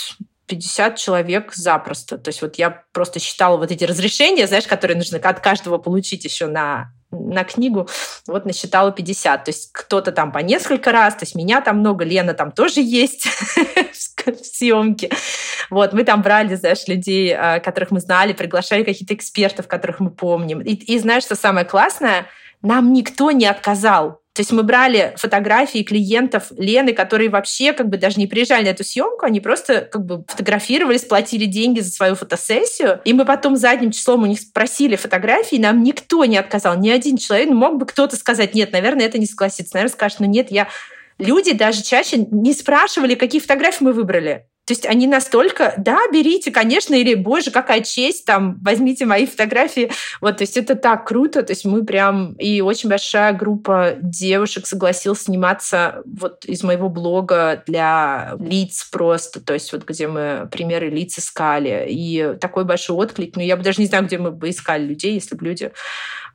50 человек запросто. То есть вот я просто считала вот эти разрешения, знаешь, которые нужно от каждого получить еще на на книгу, вот насчитала 50. То есть кто-то там по несколько раз, то есть меня там много, Лена там тоже есть в съемке. Вот, мы там брали, знаешь, людей, а, которых мы знали, приглашали каких-то экспертов, которых мы помним. И, и знаешь, что самое классное? Нам никто не отказал. То есть мы брали фотографии клиентов Лены, которые вообще как бы даже не приезжали на эту съемку, они просто как бы фотографировались, платили деньги за свою фотосессию, и мы потом задним числом у них спросили фотографии, нам никто не отказал, ни один человек. Ну, мог бы кто-то сказать, нет, наверное, это не согласится. Наверное, скажет, ну нет, я... Люди даже чаще не спрашивали, какие фотографии мы выбрали. То есть они настолько, да, берите, конечно, или, боже, какая честь, там, возьмите мои фотографии. Вот, то есть это так круто, то есть мы прям, и очень большая группа девушек согласилась сниматься вот из моего блога для лиц просто, то есть вот где мы примеры лиц искали. И такой большой отклик, ну я бы даже не знаю, где мы бы искали людей, если бы люди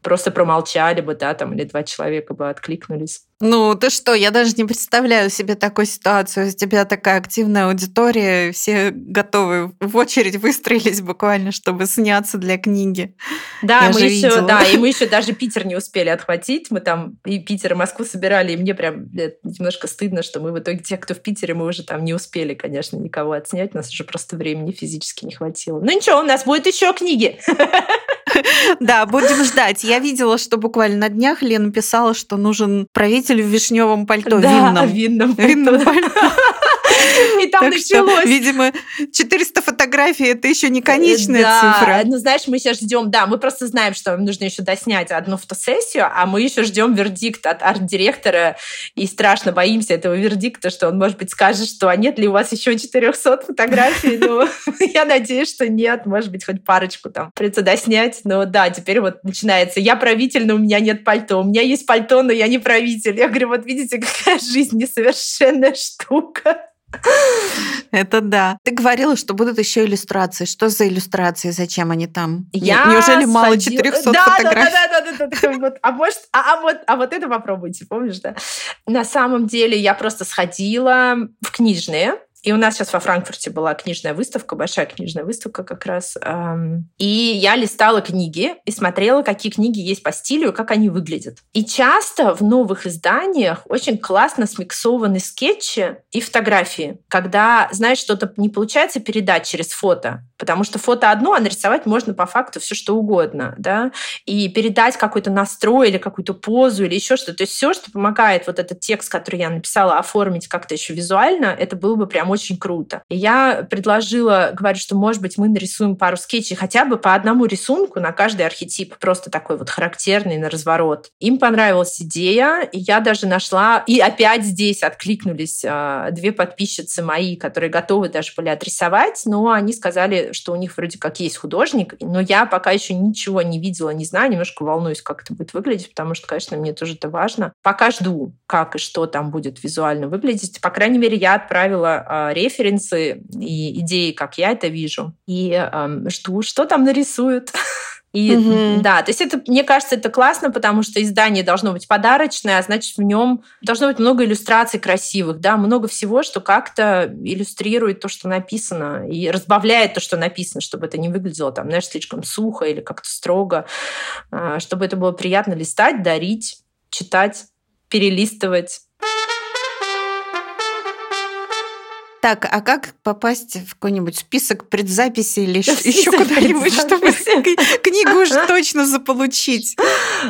просто промолчали бы, да, там, или два человека бы откликнулись. Ну, ты что, я даже не представляю себе такую ситуацию. У тебя такая активная аудитория, все готовы в очередь выстроились буквально, чтобы сняться для книги. Да, я мы еще, видела. да, и мы еще даже Питер не успели отхватить. Мы там и Питер, и Москву собирали, и мне прям немножко стыдно, что мы в итоге, те, кто в Питере, мы уже там не успели, конечно, никого отснять. У нас уже просто времени физически не хватило. Ну ничего, у нас будет еще книги. Да, будем ждать. Я видела, что буквально на днях Лена писала, что нужен правитель в вишневом пальто да, винном. Винном пальто. И там так началось. Что, видимо, 400 фотографий – это еще не конечная да, цифра. Ну, знаешь, мы сейчас ждем, да, мы просто знаем, что нам нужно еще доснять одну фотосессию, а мы еще ждем вердикт от арт-директора и страшно боимся этого вердикта, что он, может быть, скажет, что а нет ли у вас еще 400 фотографий? Ну, я надеюсь, что нет, может быть, хоть парочку там придется доснять. Но да, теперь вот начинается. Я правитель, но у меня нет пальто. У меня есть пальто, но я не правитель. Я говорю, вот видите, какая жизнь несовершенная штука. Это да. Ты говорила, что будут еще иллюстрации. Что за иллюстрации? Зачем они там? Я Неужели сходила... мало 400 да, фотографий? Да, да, да, да, да. Вот, а, может, а, а, вот, а вот это попробуйте, помнишь, да? На самом деле я просто сходила в книжные, и у нас сейчас во Франкфурте была книжная выставка, большая книжная выставка как раз. И я листала книги и смотрела, какие книги есть по стилю, как они выглядят. И часто в новых изданиях очень классно смиксованы скетчи и фотографии, когда, знаешь, что-то не получается передать через фото, потому что фото одно, а нарисовать можно по факту все что угодно, да, и передать какой-то настрой или какую-то позу или еще что-то. То есть все, что помогает вот этот текст, который я написала, оформить как-то еще визуально, это было бы прям круто. И я предложила, говорю, что, может быть, мы нарисуем пару скетчей хотя бы по одному рисунку на каждый архетип, просто такой вот характерный на разворот. Им понравилась идея, и я даже нашла, и опять здесь откликнулись э, две подписчицы мои, которые готовы даже были отрисовать, но они сказали, что у них вроде как есть художник, но я пока еще ничего не видела, не знаю, немножко волнуюсь, как это будет выглядеть, потому что, конечно, мне тоже это важно. Пока жду, как и что там будет визуально выглядеть. По крайней мере, я отправила э, референсы и идеи, как я это вижу, и э, жду, что там нарисуют. И угу. да, то есть это, мне кажется, это классно, потому что издание должно быть подарочное, а значит, в нем должно быть много иллюстраций красивых, да, много всего, что как-то иллюстрирует то, что написано, и разбавляет то, что написано, чтобы это не выглядело там, знаешь, слишком сухо или как-то строго, а, чтобы это было приятно листать, дарить, читать, перелистывать. Так, а как попасть в какой-нибудь список предзаписи или еще куда-нибудь, чтобы книгу уж точно заполучить?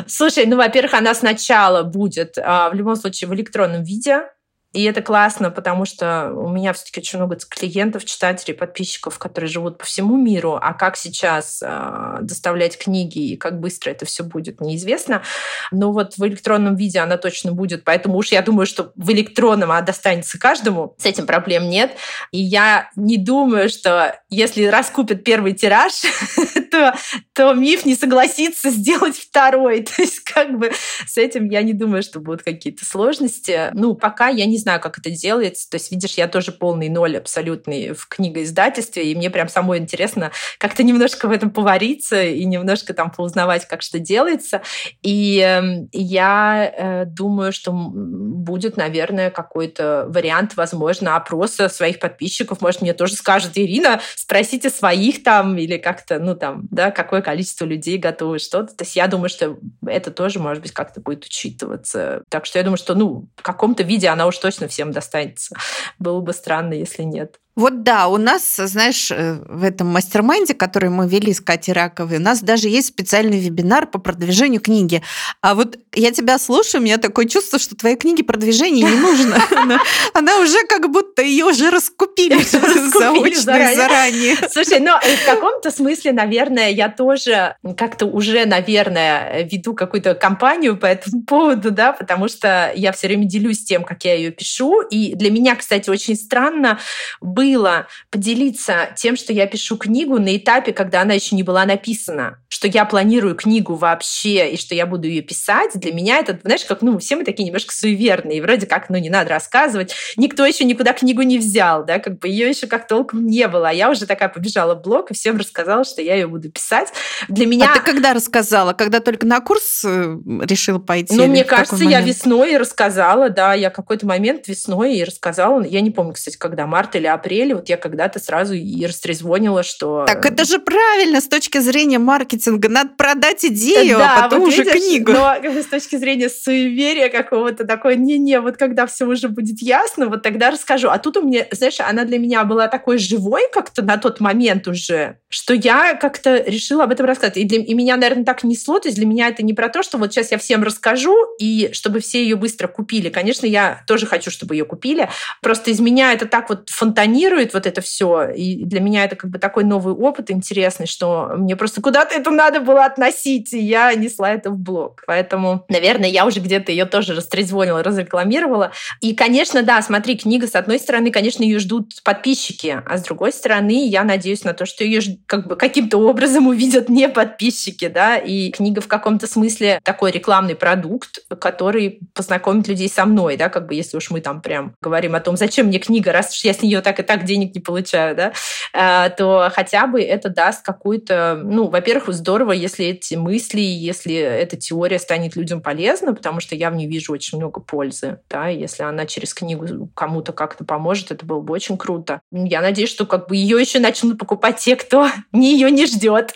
Слушай, ну, во-первых, она сначала будет а, в любом случае в электронном виде, и это классно, потому что у меня все-таки очень много клиентов, читателей, подписчиков, которые живут по всему миру. А как сейчас э, доставлять книги и как быстро это все будет, неизвестно. Но вот в электронном виде она точно будет. Поэтому уж я думаю, что в электронном она достанется каждому. С этим проблем нет. И я не думаю, что если раскупят первый тираж, то, то миф не согласится сделать второй. То есть как бы с этим я не думаю, что будут какие-то сложности. Ну, пока я не не знаю, как это делается. То есть, видишь, я тоже полный ноль абсолютный в книгоиздательстве, и мне прям самой интересно как-то немножко в этом повариться и немножко там поузнавать, как что делается. И эм, я э, думаю, что будет, наверное, какой-то вариант, возможно, опроса своих подписчиков. Может, мне тоже скажут, Ирина, спросите своих там или как-то, ну там, да, какое количество людей готовы что-то. То есть я думаю, что это тоже, может быть, как-то будет учитываться. Так что я думаю, что, ну, в каком-то виде она уж точно всем достанется. Было бы странно, если нет. Вот да, у нас, знаешь, э, в этом mastermind е, который мы вели с Катей Раковой, у нас даже есть специальный вебинар по продвижению книги. А вот я тебя слушаю, у меня такое чувство, что твоей книге продвижение не нужно. Она уже как будто ее уже раскупили заочно заранее. Слушай, ну в каком-то смысле, наверное, я тоже как-то уже, наверное, веду какую-то кампанию по этому поводу, да, потому что я все время делюсь тем, как я ее пишу. И для меня, кстати, очень странно быть было поделиться тем, что я пишу книгу на этапе, когда она еще не была написана, что я планирую книгу вообще и что я буду ее писать, для меня это, знаешь, как, ну, все мы такие немножко суеверные, вроде как, ну, не надо рассказывать, никто еще никуда книгу не взял, да, как бы ее еще как толком не было, а я уже такая побежала в блог и всем рассказала, что я ее буду писать. Для меня... А ты когда рассказала? Когда только на курс э, решила пойти? Ну, мне кажется, я весной рассказала, да, я какой-то момент весной и рассказала, я не помню, кстати, когда, март или апрель, вот я когда-то сразу и растрезвонила, что... Так это же правильно с точки зрения маркетинга. Надо продать идею, да, а потом вот уже видишь, книгу. Но с точки зрения суеверия какого-то такой, не-не, вот когда все уже будет ясно, вот тогда расскажу. А тут у меня, знаешь, она для меня была такой живой как-то на тот момент уже, что я как-то решила об этом рассказать. И, для, и меня, наверное, так несло. То есть для меня это не про то, что вот сейчас я всем расскажу, и чтобы все ее быстро купили. Конечно, я тоже хочу, чтобы ее купили. Просто из меня это так вот фонтанирует вот это все. И для меня это как бы такой новый опыт интересный, что мне просто куда-то это надо было относить, и я несла это в блог. Поэтому, наверное, я уже где-то ее тоже растрезвонила, разрекламировала. И, конечно, да, смотри, книга, с одной стороны, конечно, ее ждут подписчики, а с другой стороны, я надеюсь на то, что ее как бы каким-то образом увидят не подписчики, да, и книга в каком-то смысле такой рекламный продукт, который познакомит людей со мной, да, как бы если уж мы там прям говорим о том, зачем мне книга, раз уж я с нее так и так денег не получаю, да, а, то хотя бы это даст какую-то, ну, во-первых, здорово, если эти мысли, если эта теория станет людям полезна, потому что я в ней вижу очень много пользы, да, если она через книгу кому-то как-то поможет, это было бы очень круто. Я надеюсь, что как бы ее еще начнут покупать те, кто не ее не ждет.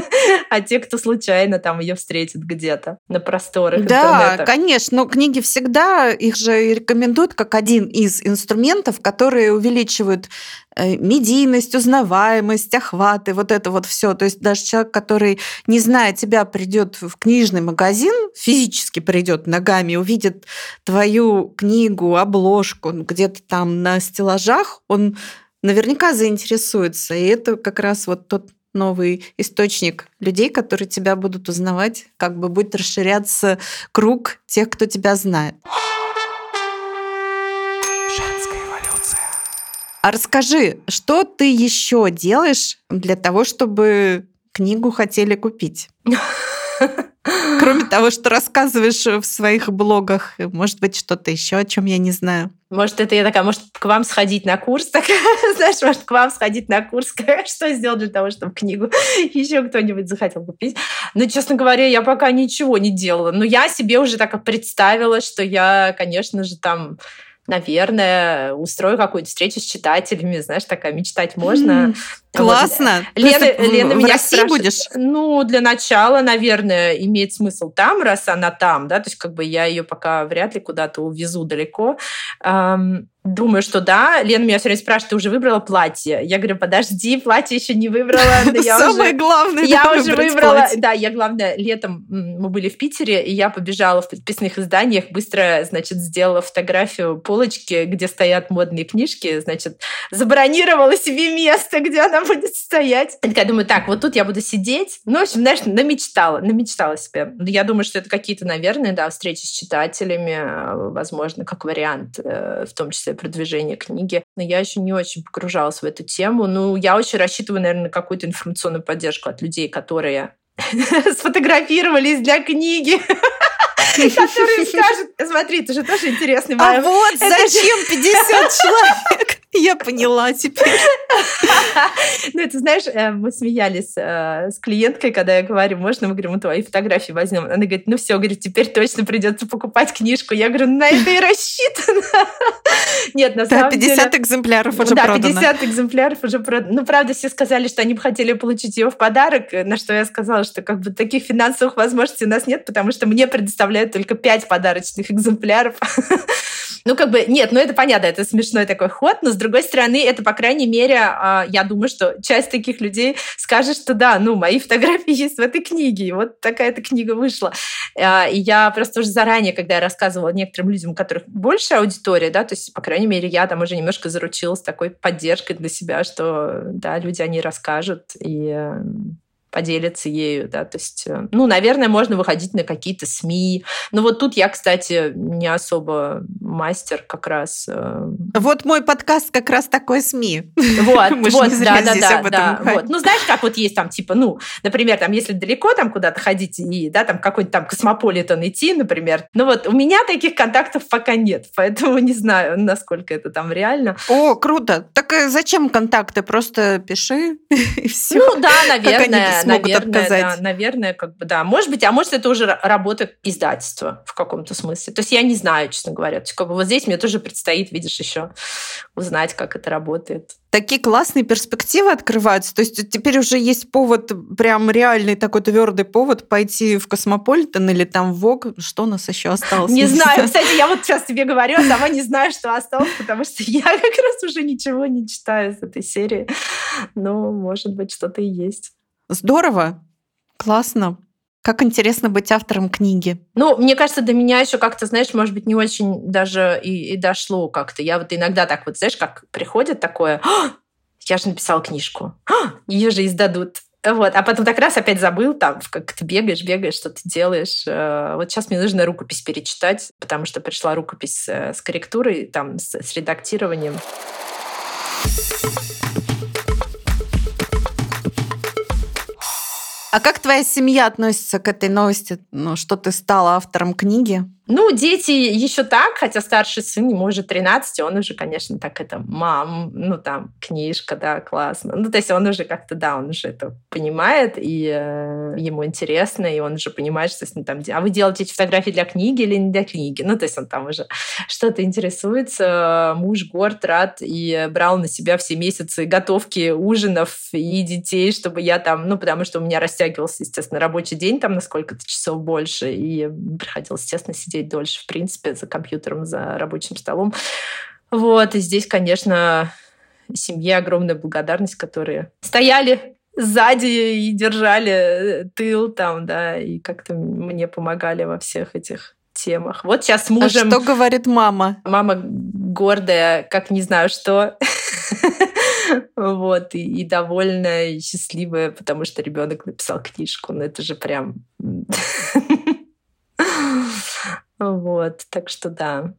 а те, кто случайно там ее встретит где-то на просторах Да, интернета. конечно, но книги всегда, их же рекомендуют как один из инструментов, которые увеличивают медийность, узнаваемость, охваты, вот это вот все. То есть даже человек, который, не зная тебя, придет в книжный магазин, физически придет ногами, увидит твою книгу, обложку где-то там на стеллажах, он наверняка заинтересуется. И это как раз вот тот новый источник людей, которые тебя будут узнавать, как бы будет расширяться круг тех, кто тебя знает. А расскажи, что ты еще делаешь для того, чтобы книгу хотели купить? Кроме того, что рассказываешь в своих блогах, может быть, что-то еще, о чем я не знаю. Может, это я такая, может, к вам сходить на курс, такая, знаешь, может, к вам сходить на курс, что сделать для того, чтобы книгу еще кто-нибудь захотел купить. Но, честно говоря, я пока ничего не делала. Но я себе уже так представила, что я, конечно же, там наверное, устрою какую-нибудь встречу с читателями, знаешь, такая мечтать можно. Классно. Вот. Лена, Лена в меня России спрашивает, будешь? Ну, для начала, наверное, имеет смысл там, раз она там, да, то есть как бы я ее пока вряд ли куда-то увезу далеко. Эм, Думаю, что да. Лена меня все время спрашивает, ты уже выбрала платье? Я говорю, подожди, платье еще не выбрала. Я Самое уже, главное, Я уже выбрала. платье. Да, я, главное, летом мы были в Питере, и я побежала в подписных изданиях, быстро, значит, сделала фотографию полочки, где стоят модные книжки, значит, забронировала себе место, где она будет стоять. Такая думаю, так, вот тут я буду сидеть. Ну, в общем, знаешь, намечтала, намечтала себе. Я думаю, что это какие-то, наверное, да, встречи с читателями, э, возможно, как вариант, э, в том числе продвижения книги. Но я еще не очень погружалась в эту тему. Ну, я очень рассчитываю, наверное, на какую-то информационную поддержку от людей, которые сфотографировались для книги. Которые скажут, смотри, это же тоже интересный А момент. вот Это зачем 50 человек? Я поняла теперь. Ну, это знаешь, э, мы смеялись э, с клиенткой, когда я говорю, можно, мы говорим, мы твои фотографии возьмем. Она говорит, ну все, говорит, теперь точно придется покупать книжку. Я говорю, на это и рассчитано. Нет, на Да, самом 50 деле... экземпляров уже да, продано. 50 экземпляров уже продано. Ну, правда, все сказали, что они бы хотели получить ее в подарок, на что я сказала, что как бы таких финансовых возможностей у нас нет, потому что мне предоставляют только 5 подарочных экземпляров. Ну, как бы, нет, ну это понятно, это смешной такой ход, но с другой стороны, это, по крайней мере, а, я думаю, что часть таких людей скажет, что да, ну, мои фотографии есть в этой книге, и вот такая-то книга вышла. А, И я просто уже заранее, когда я рассказывала некоторым людям, у которых больше аудитория, да, то есть, по крайней мере, я там уже немножко заручилась такой поддержкой для себя, что, да, люди, они расскажут, и э, поделятся ею, да, то есть, э, ну, наверное, можно выходить на какие-то СМИ, но вот тут я, кстати, не особо мастер как раз. э, Вот мой подкаст как раз такой СМИ. Вот, Мы вот, да, да, да, да, вот. Ну, знаешь, как вот есть там, типа, ну, например, там, если далеко там куда-то ходить и, да, там какой-нибудь там космополитен идти, например, ну вот у меня таких контактов пока нет, поэтому не знаю, насколько это там реально. О, круто. Так э, зачем контакты? Просто пиши и все. Ну да, наверное, смогут наверное, да, отказать? наверное, как бы да. Может быть, а может это уже ра- работа издательства в каком-то смысле. То есть я не знаю, честно говоря. То есть как бы вот здесь мне тоже предстоит, видишь, еще узнать, как это работает. Такие классные перспективы открываются. То есть теперь уже есть повод, прям реальный такой твердый повод пойти в Космополитен или там в Vogue. Что у нас еще осталось? Не знаю, кстати, я вот сейчас тебе говорю, а сама не знаю, что осталось, потому что я как раз уже ничего не читаю из этой серии. Но, может быть, что-то и есть. Здорово. Классно. Как интересно быть автором книги. Ну, мне кажется, до меня еще как-то, знаешь, может быть, не очень даже и, и дошло как-то. Я вот иногда так вот, знаешь, как приходит такое, «А, я же написала книжку, «А, ее же издадут. Вот, а потом так раз опять забыл, там, как ты бегаешь, бегаешь, что ты делаешь. Э, Вот сейчас мне нужно рукопись перечитать, потому что пришла рукопись э, с корректурой, там, с, с редактированием. А как твоя семья относится к этой новости, ну, что ты стала автором книги? Ну, дети еще так, хотя старший сын, ему уже 13, он уже, конечно, так это, мам, ну там, книжка, да, классно. Ну, то есть он уже как-то, да, он уже это понимает, и э, ему интересно, и он уже понимает, что с ним там... А вы делаете эти фотографии для книги или не для книги? Ну, то есть он там уже что-то интересуется. Муж горд, рад, и брал на себя все месяцы готовки ужинов и детей, чтобы я там... Ну, потому что у меня растягивался, естественно, рабочий день там на сколько-то часов больше, и приходилось, естественно, сидеть сидеть дольше, в принципе, за компьютером, за рабочим столом. Вот, и здесь, конечно, семье огромная благодарность, которые стояли сзади и держали э, тыл там, да, и как-то мне помогали во всех этих темах. Вот сейчас с мужем... А что говорит мама? Мама гордая, как не знаю что. Вот, и, и довольная, и счастливая, потому что ребенок написал книжку. Ну, это же прям вот, так что да,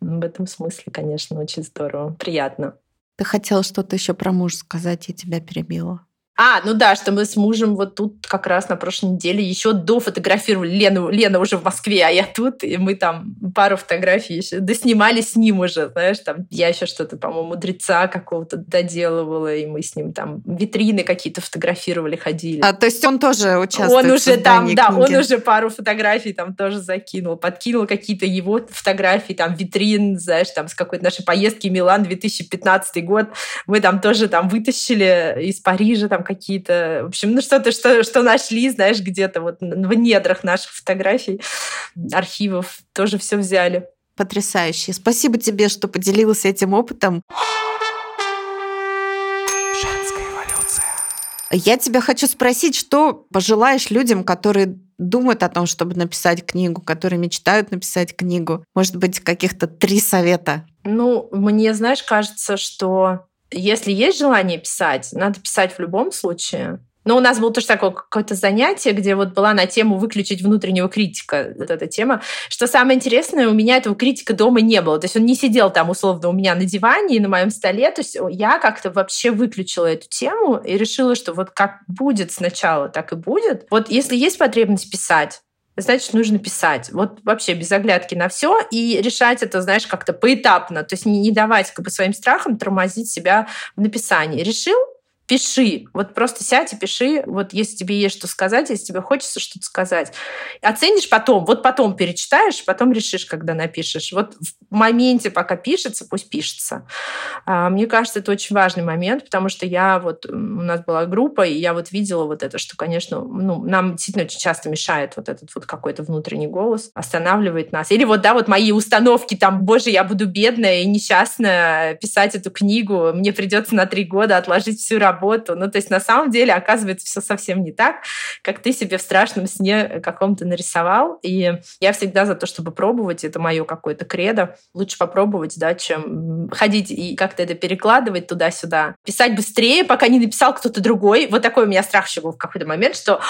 в этом смысле, конечно, очень здорово, приятно. Ты хотела что-то еще про мужа сказать, я тебя перебила. А, ну да, что мы с мужем вот тут как раз на прошлой неделе еще до фотографировали Лену. Лена уже в Москве, а я тут, и мы там пару фотографий еще доснимали с ним уже, знаешь, там я еще что-то, по-моему, мудреца какого-то доделывала, и мы с ним там витрины какие-то фотографировали, ходили. А, то есть он тоже участвует Он уже там, книги. да, он уже пару фотографий там тоже закинул, подкинул какие-то его фотографии, там витрин, знаешь, там с какой-то нашей поездки Милан 2015 год, мы там тоже там вытащили из Парижа там какие-то, в общем, ну что-то, что, что нашли, знаешь, где-то вот в недрах наших фотографий, архивов, тоже все взяли. Потрясающе. Спасибо тебе, что поделилась этим опытом. Женская эволюция. Я тебя хочу спросить, что пожелаешь людям, которые думают о том, чтобы написать книгу, которые мечтают написать книгу? Может быть, каких-то три совета? Ну, мне, знаешь, кажется, что если есть желание писать, надо писать в любом случае. Но у нас было тоже такое какое-то занятие, где вот была на тему выключить внутреннего критика, вот эта тема. Что самое интересное, у меня этого критика дома не было. То есть он не сидел там условно у меня на диване и на моем столе. То есть я как-то вообще выключила эту тему и решила, что вот как будет сначала, так и будет. Вот если есть потребность писать, значит, нужно писать. Вот вообще без оглядки на все и решать это, знаешь, как-то поэтапно. То есть не, не давать как бы своим страхам тормозить себя в написании. Решил, пиши. Вот просто сядь и пиши. Вот если тебе есть что сказать, если тебе хочется что-то сказать. Оценишь потом. Вот потом перечитаешь, потом решишь, когда напишешь. Вот в моменте, пока пишется, пусть пишется. А, мне кажется, это очень важный момент, потому что я вот... У нас была группа, и я вот видела вот это, что, конечно, ну, нам действительно очень часто мешает вот этот вот какой-то внутренний голос, останавливает нас. Или вот, да, вот мои установки там, боже, я буду бедная и несчастная писать эту книгу, мне придется на три года отложить всю работу работу. Ну, то есть на самом деле оказывается все совсем не так, как ты себе в страшном сне каком-то нарисовал. И я всегда за то, чтобы пробовать. Это мое какое-то кредо. Лучше попробовать, да, чем ходить и как-то это перекладывать туда-сюда. Писать быстрее, пока не написал кто-то другой. Вот такой у меня страх еще был в какой-то момент, что,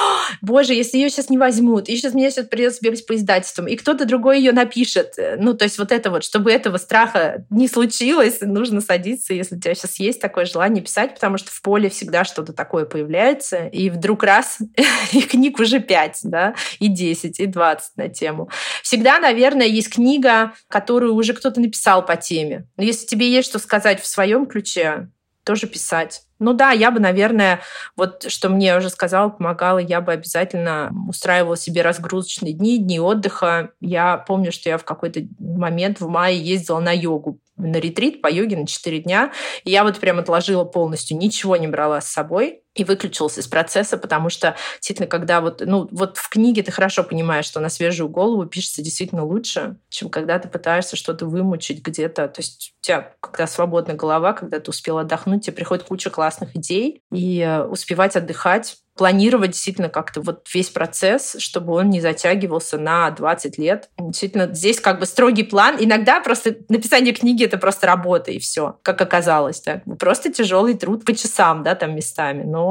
боже, если ее сейчас не возьмут, и сейчас мне сейчас придется бегать по издательствам, и кто-то другой ее напишет. Ну, то есть вот это вот, чтобы этого страха не случилось, нужно садиться, если у тебя сейчас есть такое желание писать, потому что в поле поле всегда что-то такое появляется, и вдруг раз, и книг уже 5, да, и 10, и 20 на тему. Всегда, наверное, есть книга, которую уже кто-то написал по теме. Но если тебе есть что сказать в своем ключе, тоже писать. Ну да, я бы, наверное, вот что мне уже сказала, помогала, я бы обязательно устраивала себе разгрузочные дни, дни отдыха. Я помню, что я в какой-то момент в мае ездила на йогу на ретрит по йоге на 4 дня. И я вот прям отложила полностью, ничего не брала с собой и выключилась из процесса, потому что действительно, когда вот, ну, вот в книге ты хорошо понимаешь, что на свежую голову пишется действительно лучше, чем когда ты пытаешься что-то вымучить где-то. То есть у тебя, когда свободная голова, когда ты успел отдохнуть, тебе приходит куча классных идей, и э, успевать отдыхать планировать действительно как-то вот весь процесс, чтобы он не затягивался на 20 лет. Действительно, здесь как бы строгий план. Иногда просто написание книги — это просто работа, и все, как оказалось. Так. Просто тяжелый труд по часам, да, там местами. Но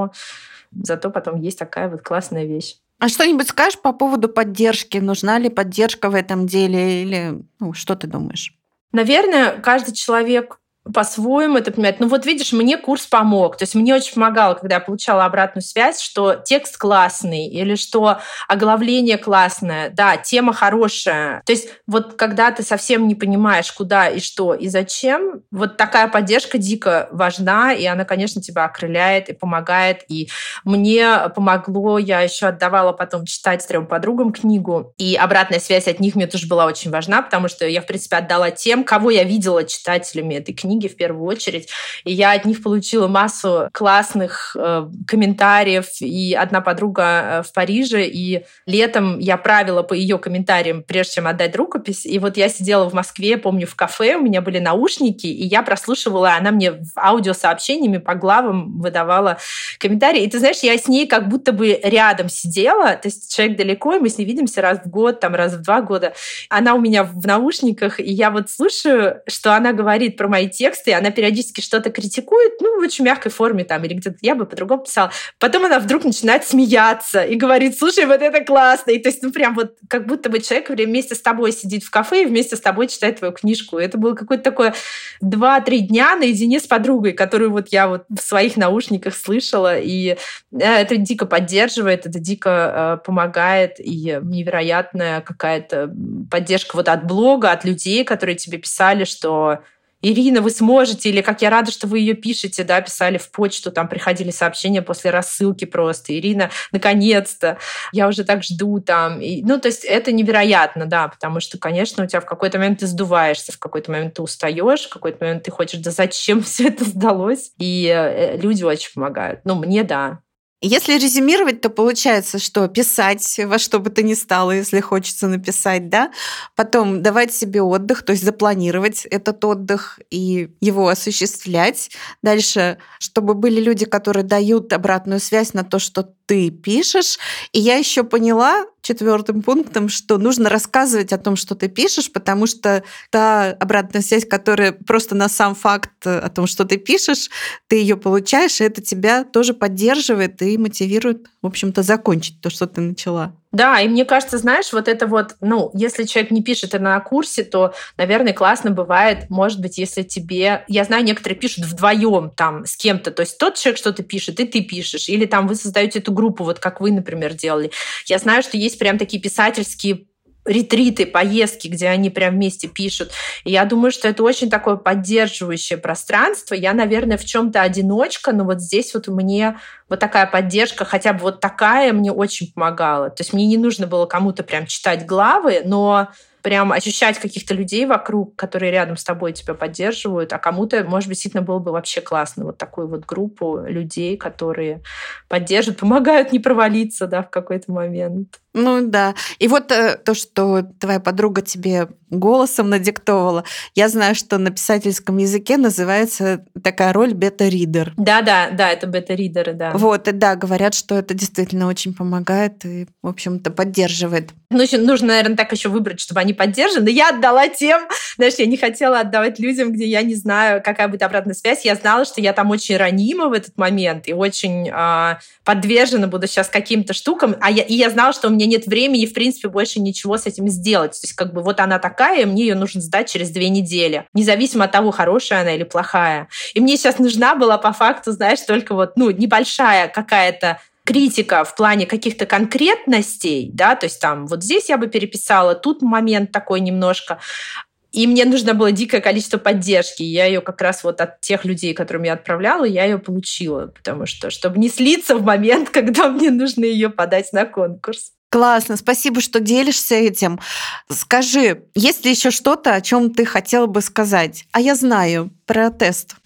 зато потом есть такая вот классная вещь. А что-нибудь скажешь по поводу поддержки? Нужна ли поддержка в этом деле или ну, что ты думаешь? Наверное, каждый человек по-своему это понимать. Ну вот видишь, мне курс помог. То есть мне очень помогало, когда я получала обратную связь, что текст классный или что оглавление классное, да, тема хорошая. То есть вот когда ты совсем не понимаешь, куда и что и зачем, вот такая поддержка дико важна, и она, конечно, тебя окрыляет и помогает. И мне помогло, я еще отдавала потом читать трем подругам книгу, и обратная связь от них мне тоже была очень важна, потому что я, в принципе, отдала тем, кого я видела читателями этой книги, книги в первую очередь. И я от них получила массу классных э, комментариев. И одна подруга э, в Париже, и летом я правила по ее комментариям, прежде чем отдать рукопись. И вот я сидела в Москве, помню, в кафе, у меня были наушники, и я прослушивала, она мне аудиосообщениями по главам выдавала комментарии. И ты знаешь, я с ней как будто бы рядом сидела, то есть человек далеко, и мы с ней видимся раз в год, там раз в два года. Она у меня в наушниках, и я вот слушаю, что она говорит про мои темы, тексты, она периодически что-то критикует, ну, в очень мягкой форме там, или где-то я бы по-другому писала. Потом она вдруг начинает смеяться и говорит, слушай, вот это классно. И то есть, ну, прям вот как будто бы человек вместе с тобой сидит в кафе и вместе с тобой читает твою книжку. это было какое-то такое два-три дня наедине с подругой, которую вот я вот в своих наушниках слышала, и э, это дико поддерживает, это дико э, помогает, и невероятная какая-то поддержка вот от блога, от людей, которые тебе писали, что Ирина, вы сможете, или как я рада, что вы ее пишете, да, писали в почту, там приходили сообщения после рассылки просто. Ирина, наконец-то, я уже так жду там. И, ну, то есть это невероятно, да, потому что, конечно, у тебя в какой-то момент ты сдуваешься, в какой-то момент ты устаешь, в какой-то момент ты хочешь, да зачем все это сдалось? И э, люди очень помогают. Ну, мне да, если резюмировать, то получается, что писать во что бы то ни стало, если хочется написать, да, потом давать себе отдых, то есть запланировать этот отдых и его осуществлять. Дальше, чтобы были люди, которые дают обратную связь на то, что ты пишешь. И я еще поняла четвертым пунктом, что нужно рассказывать о том, что ты пишешь, потому что та обратная связь, которая просто на сам факт о том, что ты пишешь, ты ее получаешь, и это тебя тоже поддерживает и мотивирует, в общем-то, закончить то, что ты начала. Да, и мне кажется, знаешь, вот это вот, ну, если человек не пишет это на курсе, то, наверное, классно бывает, может быть, если тебе... Я знаю, некоторые пишут вдвоем там с кем-то, то есть тот человек что-то пишет, и ты пишешь, или там вы создаете эту группу, вот как вы, например, делали. Я знаю, что есть прям такие писательские ретриты, поездки, где они прям вместе пишут. И я думаю, что это очень такое поддерживающее пространство. Я, наверное, в чем-то одиночка, но вот здесь вот мне вот такая поддержка, хотя бы вот такая, мне очень помогала. То есть мне не нужно было кому-то прям читать главы, но прям ощущать каких-то людей вокруг, которые рядом с тобой тебя поддерживают, а кому-то, может быть, действительно было бы вообще классно вот такую вот группу людей, которые поддерживают, помогают не провалиться, да, в какой-то момент. Ну да. И вот э, то, что твоя подруга тебе голосом надиктовала, я знаю, что на писательском языке называется такая роль бета-ридер. Да, да, да, это бета-ридеры, да. Вот, и да, говорят, что это действительно очень помогает и, в общем-то, поддерживает. Ну, нужно, наверное, так еще выбрать, чтобы они поддержаны. Я отдала тем, знаешь, я не хотела отдавать людям, где я не знаю, какая будет обратная связь. Я знала, что я там очень ранима в этот момент и очень э, подвержена буду сейчас каким-то штукам. А я, и я знала, что у меня нет времени, в принципе, больше ничего с этим сделать. То есть, как бы, вот она такая, мне ее нужно сдать через две недели. Независимо от того, хорошая она или плохая. И мне сейчас нужна была, по факту, знаешь, только вот, ну, небольшая какая-то критика в плане каких-то конкретностей, да, то есть там вот здесь я бы переписала, тут момент такой немножко, и мне нужно было дикое количество поддержки. Я ее как раз вот от тех людей, которым я отправляла, я ее получила. Потому что, чтобы не слиться в момент, когда мне нужно ее подать на конкурс. Классно, спасибо, что делишься этим. Скажи, есть ли еще что-то, о чем ты хотела бы сказать? А я знаю про тест.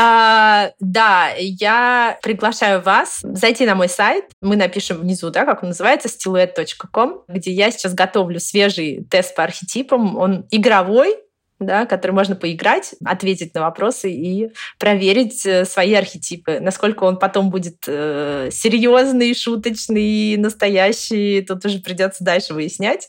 А, да, я приглашаю вас зайти на мой сайт. Мы напишем внизу, да, как он называется, stiluet.com, где я сейчас готовлю свежий тест по архетипам. Он игровой, да, который можно поиграть, ответить на вопросы и проверить э, свои архетипы. Насколько он потом будет э, серьезный, шуточный, настоящий, тут уже придется дальше выяснять.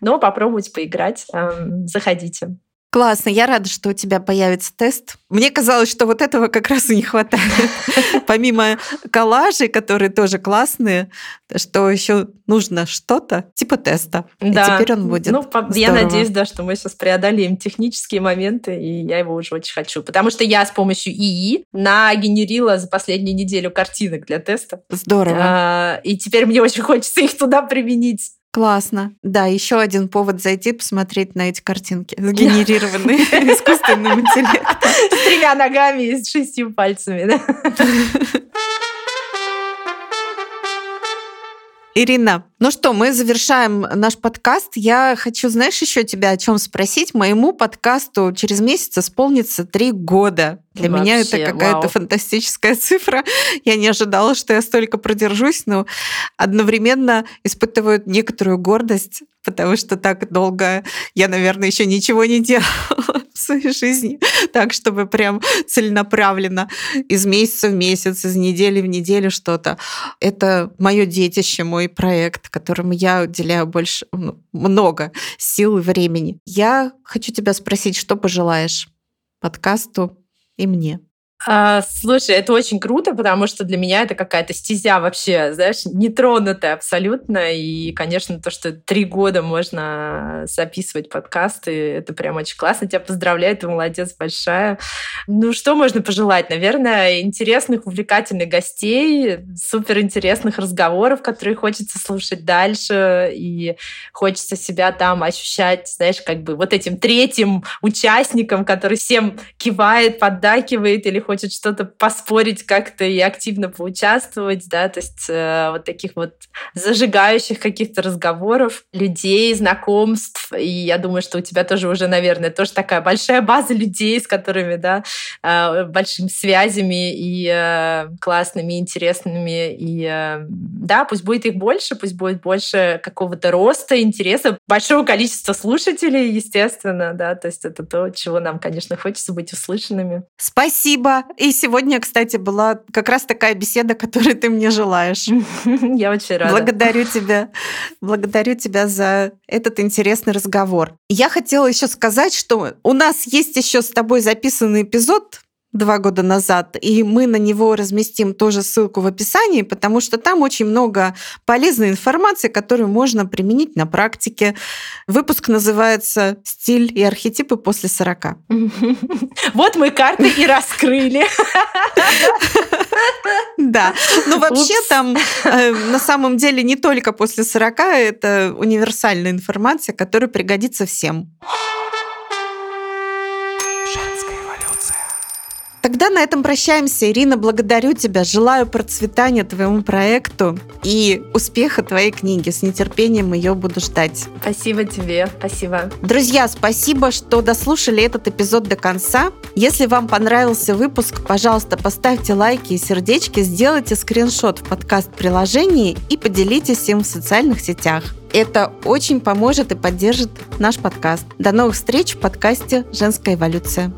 Но попробуйте поиграть. Э, заходите. Классно, я рада, что у тебя появится тест. Мне казалось, что вот этого как раз и не хватает. Помимо коллажей, которые тоже классные, что еще нужно что-то типа теста. Да. И теперь он будет. Ну, я надеюсь, да, что мы сейчас преодолеем технические моменты, и я его уже очень хочу. Потому что я с помощью ИИ нагенерила за последнюю неделю картинок для теста. Здорово. А, и теперь мне очень хочется их туда применить. Классно. Да, еще один повод зайти посмотреть на эти картинки, сгенерированные искусственным интеллектом. С тремя ногами и с шестью пальцами, Ирина, ну что, мы завершаем наш подкаст. Я хочу, знаешь, еще тебя о чем спросить. Моему подкасту через месяц исполнится три года. Для Вообще, меня это какая-то фантастическая цифра. Я не ожидала, что я столько продержусь, но одновременно испытываю некоторую гордость, потому что так долго я, наверное, еще ничего не делала своей жизни, так, чтобы прям целенаправленно из месяца в месяц, из недели в неделю что-то. Это мое детище, мой проект, которому я уделяю больше, много сил и времени. Я хочу тебя спросить, что пожелаешь подкасту и мне? А, слушай, это очень круто, потому что для меня это какая-то стезя вообще, знаешь, нетронутая абсолютно. И, конечно, то, что три года можно записывать подкасты, это прям очень классно. Тебя поздравляю, ты молодец большая. Ну, что можно пожелать? Наверное, интересных, увлекательных гостей, суперинтересных разговоров, которые хочется слушать дальше, и хочется себя там ощущать, знаешь, как бы вот этим третьим участником, который всем кивает, поддакивает или хочет что-то поспорить как-то и активно поучаствовать, да, то есть э, вот таких вот зажигающих каких-то разговоров, людей, знакомств, и я думаю, что у тебя тоже уже, наверное, тоже такая большая база людей, с которыми, да, э, большими связями и э, классными, интересными, и э, да, пусть будет их больше, пусть будет больше какого-то роста, интереса, большого количества слушателей, естественно, да, то есть это то, чего нам, конечно, хочется быть услышанными. Спасибо. И сегодня, кстати, была как раз такая беседа, которую ты мне желаешь. Я очень рада. Благодарю тебя. Благодарю тебя за этот интересный разговор. Я хотела еще сказать, что у нас есть еще с тобой записанный эпизод два года назад, и мы на него разместим тоже ссылку в описании, потому что там очень много полезной информации, которую можно применить на практике. Выпуск называется «Стиль и архетипы после 40». Вот мы карты и раскрыли. Да. Ну, вообще там э, на самом деле не только после 40, это универсальная информация, которая пригодится всем. Тогда на этом прощаемся. Ирина, благодарю тебя. Желаю процветания твоему проекту и успеха твоей книги. С нетерпением ее буду ждать. Спасибо тебе. Спасибо. Друзья, спасибо, что дослушали этот эпизод до конца. Если вам понравился выпуск, пожалуйста, поставьте лайки и сердечки, сделайте скриншот в подкаст-приложении и поделитесь им в социальных сетях. Это очень поможет и поддержит наш подкаст. До новых встреч в подкасте «Женская эволюция».